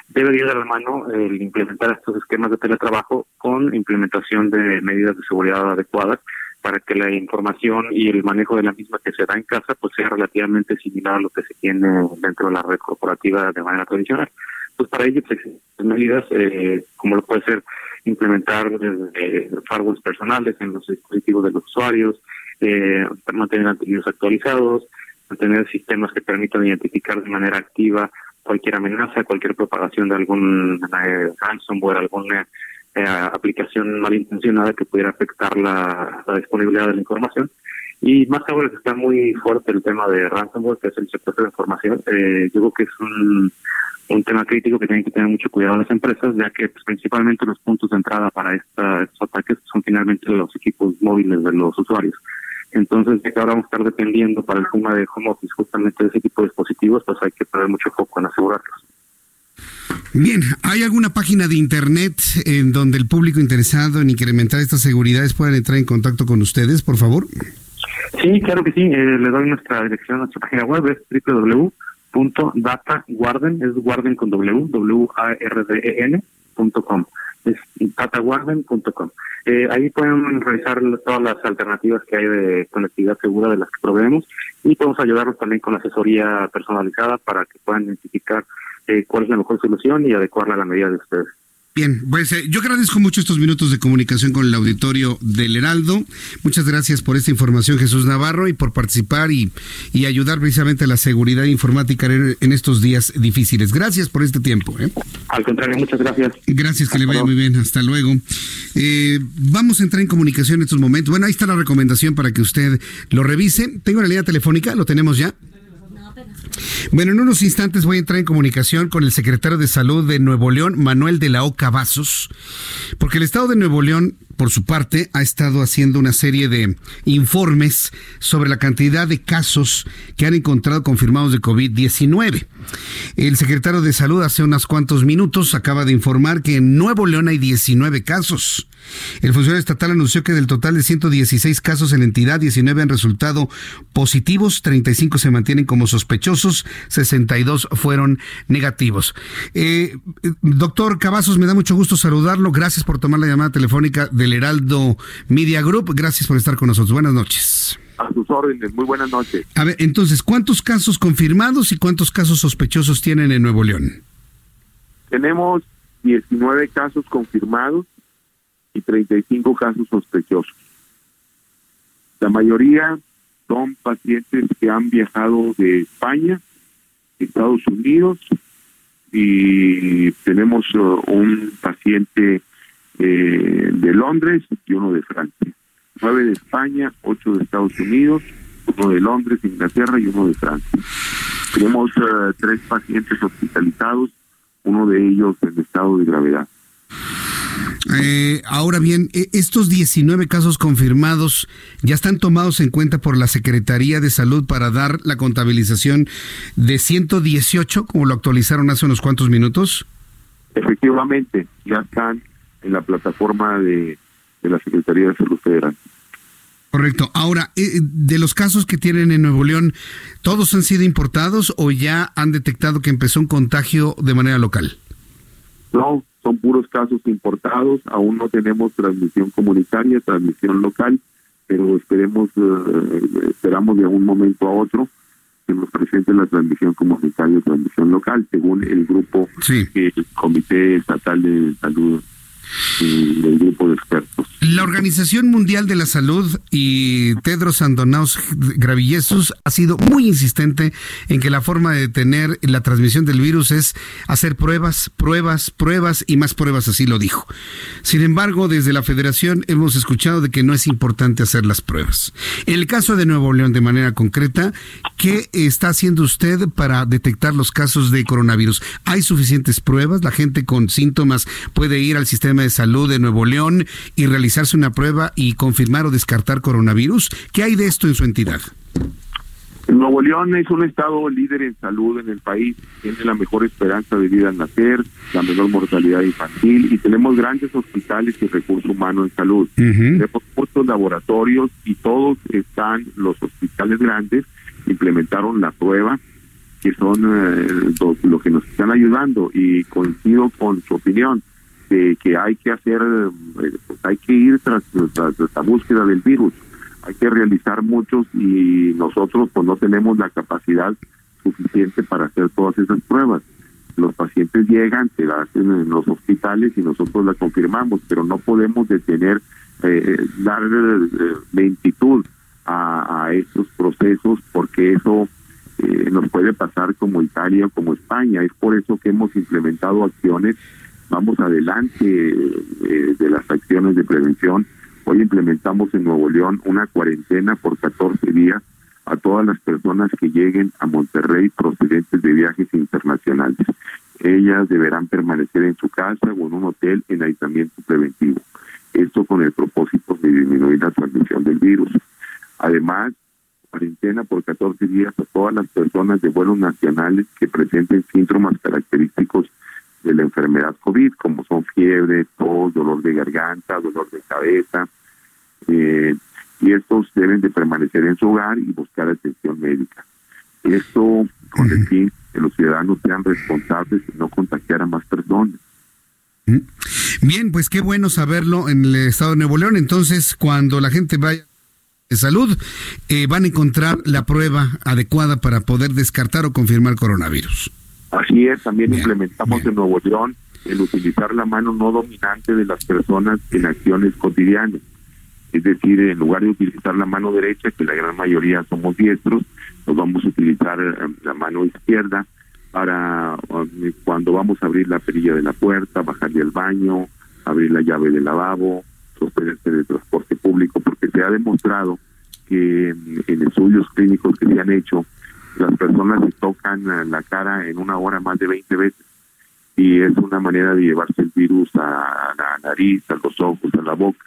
debe ir de la mano el implementar estos esquemas de teletrabajo con implementación de medidas de seguridad adecuadas para que la información y el manejo de la misma que se da en casa pues sea relativamente similar a lo que se tiene dentro de la red corporativa de manera tradicional pues para ello pues, medidas eh, como lo puede ser implementar eh, firewalls personales en los dispositivos de los usuarios, eh, mantener antivirus actualizados, mantener sistemas que permitan identificar de manera activa cualquier amenaza, cualquier propagación de algún eh, ransomware, alguna eh, aplicación malintencionada que pudiera afectar la, la, disponibilidad de la información. Y más ahora está muy fuerte el tema de ransomware, que es el sector de información, eh, yo creo que es un, un tema crítico que tienen que tener mucho cuidado las empresas, ya que pues, principalmente los puntos de entrada para esta, estos ataques son finalmente los equipos móviles de los usuarios. Entonces, ya que ahora vamos a estar dependiendo para el tema de home office justamente de ese tipo de dispositivos, pues hay que poner mucho foco en asegurarlos. Bien, ¿hay alguna página de internet en donde el público interesado en incrementar estas seguridades puedan entrar en contacto con ustedes, por favor? Sí, claro que sí. Eh, le doy nuestra dirección, nuestra página web es www punto data guarden es guarden con w w a r d e n punto com es dataguarden.com. Eh, ahí pueden revisar todas las alternativas que hay de conectividad segura de las que proveemos y podemos ayudarlos también con asesoría personalizada para que puedan identificar eh, cuál es la mejor solución y adecuarla a la medida de ustedes. Bien, pues eh, yo agradezco mucho estos minutos de comunicación con el auditorio del Heraldo. Muchas gracias por esta información, Jesús Navarro, y por participar y, y ayudar precisamente a la seguridad informática en, en, estos días difíciles. Gracias por este tiempo. ¿eh? Al contrario, muchas gracias. Gracias, que le vaya muy bien. Hasta luego. Eh, vamos a entrar en comunicación en estos momentos. Bueno, ahí está la recomendación para que usted lo revise. Tengo la línea telefónica, ¿lo tenemos ya? Bueno, en unos instantes voy a entrar en comunicación con el secretario de Salud de Nuevo León, Manuel de la Oca Vasos, porque el Estado de Nuevo León, por su parte, ha estado haciendo una serie de informes sobre la cantidad de casos que han encontrado confirmados de COVID-19. El secretario de Salud hace unos cuantos minutos acaba de informar que en Nuevo León hay 19 casos. El funcionario estatal anunció que del total de 116 casos en la entidad, 19 han resultado positivos, 35 se mantienen como sospechosos, 62 fueron negativos. Eh, doctor Cavazos, me da mucho gusto saludarlo. Gracias por tomar la llamada telefónica del Heraldo Media Group. Gracias por estar con nosotros. Buenas noches. A sus órdenes, muy buenas noches. A ver, entonces, ¿cuántos casos confirmados y cuántos casos sospechosos tienen en Nuevo León? Tenemos 19 casos confirmados y 35 casos sospechosos. La mayoría son pacientes que han viajado de España, Estados Unidos, y tenemos uh, un paciente eh, de Londres y uno de Francia. Nueve de España, ocho de Estados Unidos, uno de Londres, Inglaterra y uno de Francia. Tenemos uh, tres pacientes hospitalizados, uno de ellos en estado de gravedad. Eh, ahora bien, e, estos 19 casos confirmados ya están tomados en cuenta por la Secretaría de Salud para dar la contabilización de 118, como lo actualizaron hace unos cuantos minutos. Efectivamente, ya están en la plataforma de, de la Secretaría de Salud Federal. Correcto. Ahora, eh, de los casos que tienen en Nuevo León, ¿todos han sido importados o ya han detectado que empezó un contagio de manera local? No, son puros casos importados, aún no tenemos transmisión comunitaria, transmisión local, pero esperemos, eh, esperamos de un momento a otro que nos presente la transmisión comunitaria, transmisión local, según el grupo, el Comité Estatal de Salud del grupo de expertos. La Organización Mundial de la Salud y Tedros Andonaus Gravillesus ha sido muy insistente en que la forma de detener la transmisión del virus es hacer pruebas, pruebas, pruebas y más pruebas, así lo dijo. Sin embargo, desde la Federación hemos escuchado de que no es importante hacer las pruebas. En el caso de Nuevo León, de manera concreta, ¿qué está haciendo usted para detectar los casos de coronavirus? ¿Hay suficientes pruebas? ¿La gente con síntomas puede ir al sistema de salud de Nuevo León y realizarse una prueba y confirmar o descartar coronavirus? ¿Qué hay de esto en su entidad? Nuevo León es un estado líder en salud en el país, tiene la mejor esperanza de vida al nacer, la menor mortalidad infantil y tenemos grandes hospitales y recursos humanos en salud. Tenemos muchos laboratorios y todos están, los hospitales grandes implementaron la prueba que son eh, lo que nos están ayudando y coincido con su opinión que, hay que hacer, eh, pues hay que ir tras, la búsqueda del virus, hay que realizar muchos y nosotros pues no tenemos la capacidad suficiente para hacer todas esas pruebas. Los pacientes llegan, se la hacen en los hospitales y nosotros la confirmamos, pero no podemos detener, eh, dar eh, lentitud a, estos procesos porque eso eh, nos puede pasar como Italia o como España. Es por eso que hemos implementado acciones vamos adelante eh, de las acciones de prevención. Hoy implementamos en Nuevo León una cuarentena por 14 días a todas las personas que lleguen a Monterrey procedentes de viajes internacionales. Ellas deberán permanecer en su casa o en un hotel en aislamiento preventivo. Esto con el propósito de disminuir la transmisión del virus. Además, cuarentena por 14 días a todas las personas de vuelos nacionales que presenten síntomas característicos de la enfermedad COVID, como son fiebre, tos, dolor de garganta, dolor de cabeza, eh, y estos deben de permanecer en su hogar y buscar atención médica. Esto con el fin que los ciudadanos sean responsables y no contagiar a más personas. Bien, pues qué bueno saberlo en el estado de Nuevo León. Entonces, cuando la gente vaya de salud, eh, van a encontrar la prueba adecuada para poder descartar o confirmar coronavirus. Así es, también implementamos en Nuevo León el utilizar la mano no dominante de las personas en acciones cotidianas. Es decir, en lugar de utilizar la mano derecha, que la gran mayoría somos diestros, nos vamos a utilizar eh, la mano izquierda para eh, cuando vamos a abrir la perilla de la puerta, bajarle al baño, abrir la llave del lavabo, sostenerse del transporte público, porque se ha demostrado que en estudios clínicos que se han hecho, las personas se tocan la cara en una hora más de 20 veces y es una manera de llevarse el virus a la nariz, a los ojos, a la boca.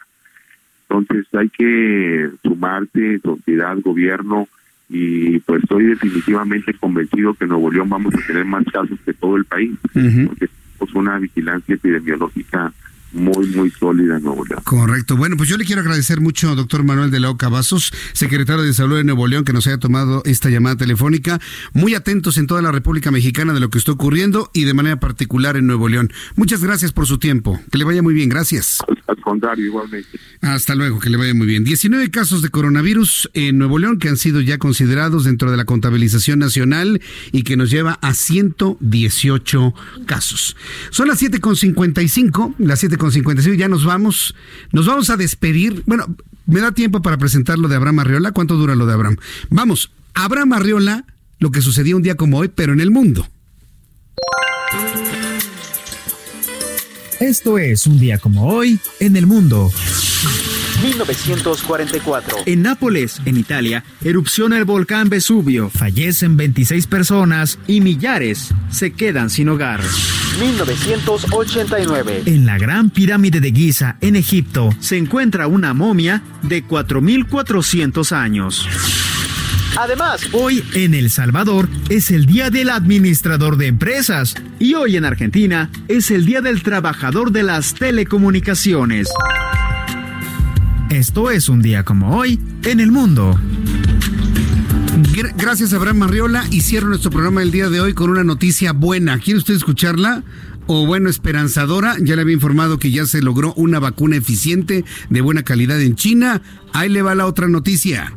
Entonces hay que sumarse, sociedad, gobierno, y pues estoy definitivamente convencido que en Nuevo León vamos a tener más casos que todo el país, porque tenemos una vigilancia epidemiológica muy, muy sólida en Nuevo León. Correcto. Bueno, pues yo le quiero agradecer mucho, doctor Manuel de la Oca Vasos, secretario de Salud de Nuevo León, que nos haya tomado esta llamada telefónica. Muy atentos en toda la República Mexicana de lo que está ocurriendo y de manera particular en Nuevo León. Muchas gracias por su tiempo. Que le vaya muy bien. Gracias. Al contrario, igualmente. Hasta luego, que le vaya muy bien. 19 casos de coronavirus en Nuevo León que han sido ya considerados dentro de la contabilización nacional y que nos lleva a 118 casos. Son las 7.55, las 7 con 56, ya nos vamos, nos vamos a despedir. Bueno, me da tiempo para presentar lo de Abraham Arriola. ¿Cuánto dura lo de Abraham? Vamos, Abraham Arriola, lo que sucedió un día como hoy, pero en el mundo. Esto es un día como hoy en el mundo. 1944. En Nápoles, en Italia, erupciona el volcán Vesubio. Fallecen 26 personas y millares se quedan sin hogar. 1989. En la Gran Pirámide de Giza, en Egipto, se encuentra una momia de 4.400 años. Además, hoy en El Salvador es el Día del Administrador de Empresas y hoy en Argentina es el Día del Trabajador de las Telecomunicaciones. Esto es un día como hoy en el mundo. Gracias Abraham Marriola y cierro nuestro programa del día de hoy con una noticia buena. ¿Quiere usted escucharla? O bueno, esperanzadora, ya le había informado que ya se logró una vacuna eficiente de buena calidad en China. Ahí le va la otra noticia.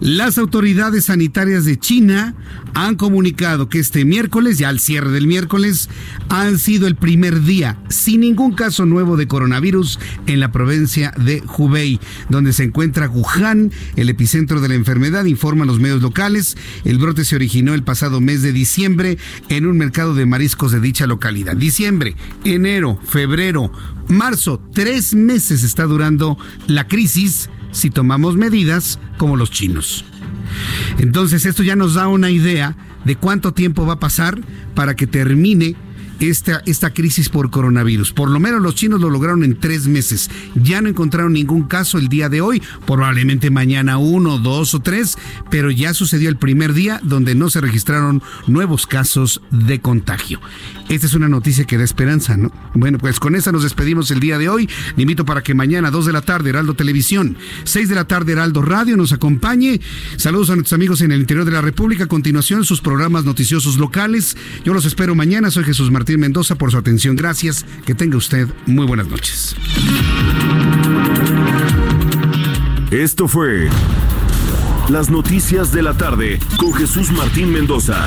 Las autoridades sanitarias de China han comunicado que este miércoles, ya al cierre del miércoles, han sido el primer día sin ningún caso nuevo de coronavirus en la provincia de Hubei, donde se encuentra Wuhan, el epicentro de la enfermedad, informan los medios locales. El brote se originó el pasado mes de diciembre en un mercado de mariscos de dicha localidad. Diciembre, enero, febrero, marzo, tres meses está durando la crisis si tomamos medidas como los chinos. Entonces esto ya nos da una idea de cuánto tiempo va a pasar para que termine esta, esta crisis por coronavirus. Por lo menos los chinos lo lograron en tres meses. Ya no encontraron ningún caso el día de hoy, probablemente mañana uno, dos o tres, pero ya sucedió el primer día donde no se registraron nuevos casos de contagio. Esta es una noticia que da esperanza, ¿no? Bueno, pues con esa nos despedimos el día de hoy. Le invito para que mañana, 2 de la tarde, Heraldo Televisión, 6 de la tarde, Heraldo Radio, nos acompañe. Saludos a nuestros amigos en el interior de la República. A continuación, sus programas noticiosos locales. Yo los espero mañana. Soy Jesús Martín Mendoza por su atención. Gracias. Que tenga usted muy buenas noches. Esto fue Las Noticias de la Tarde con Jesús Martín Mendoza.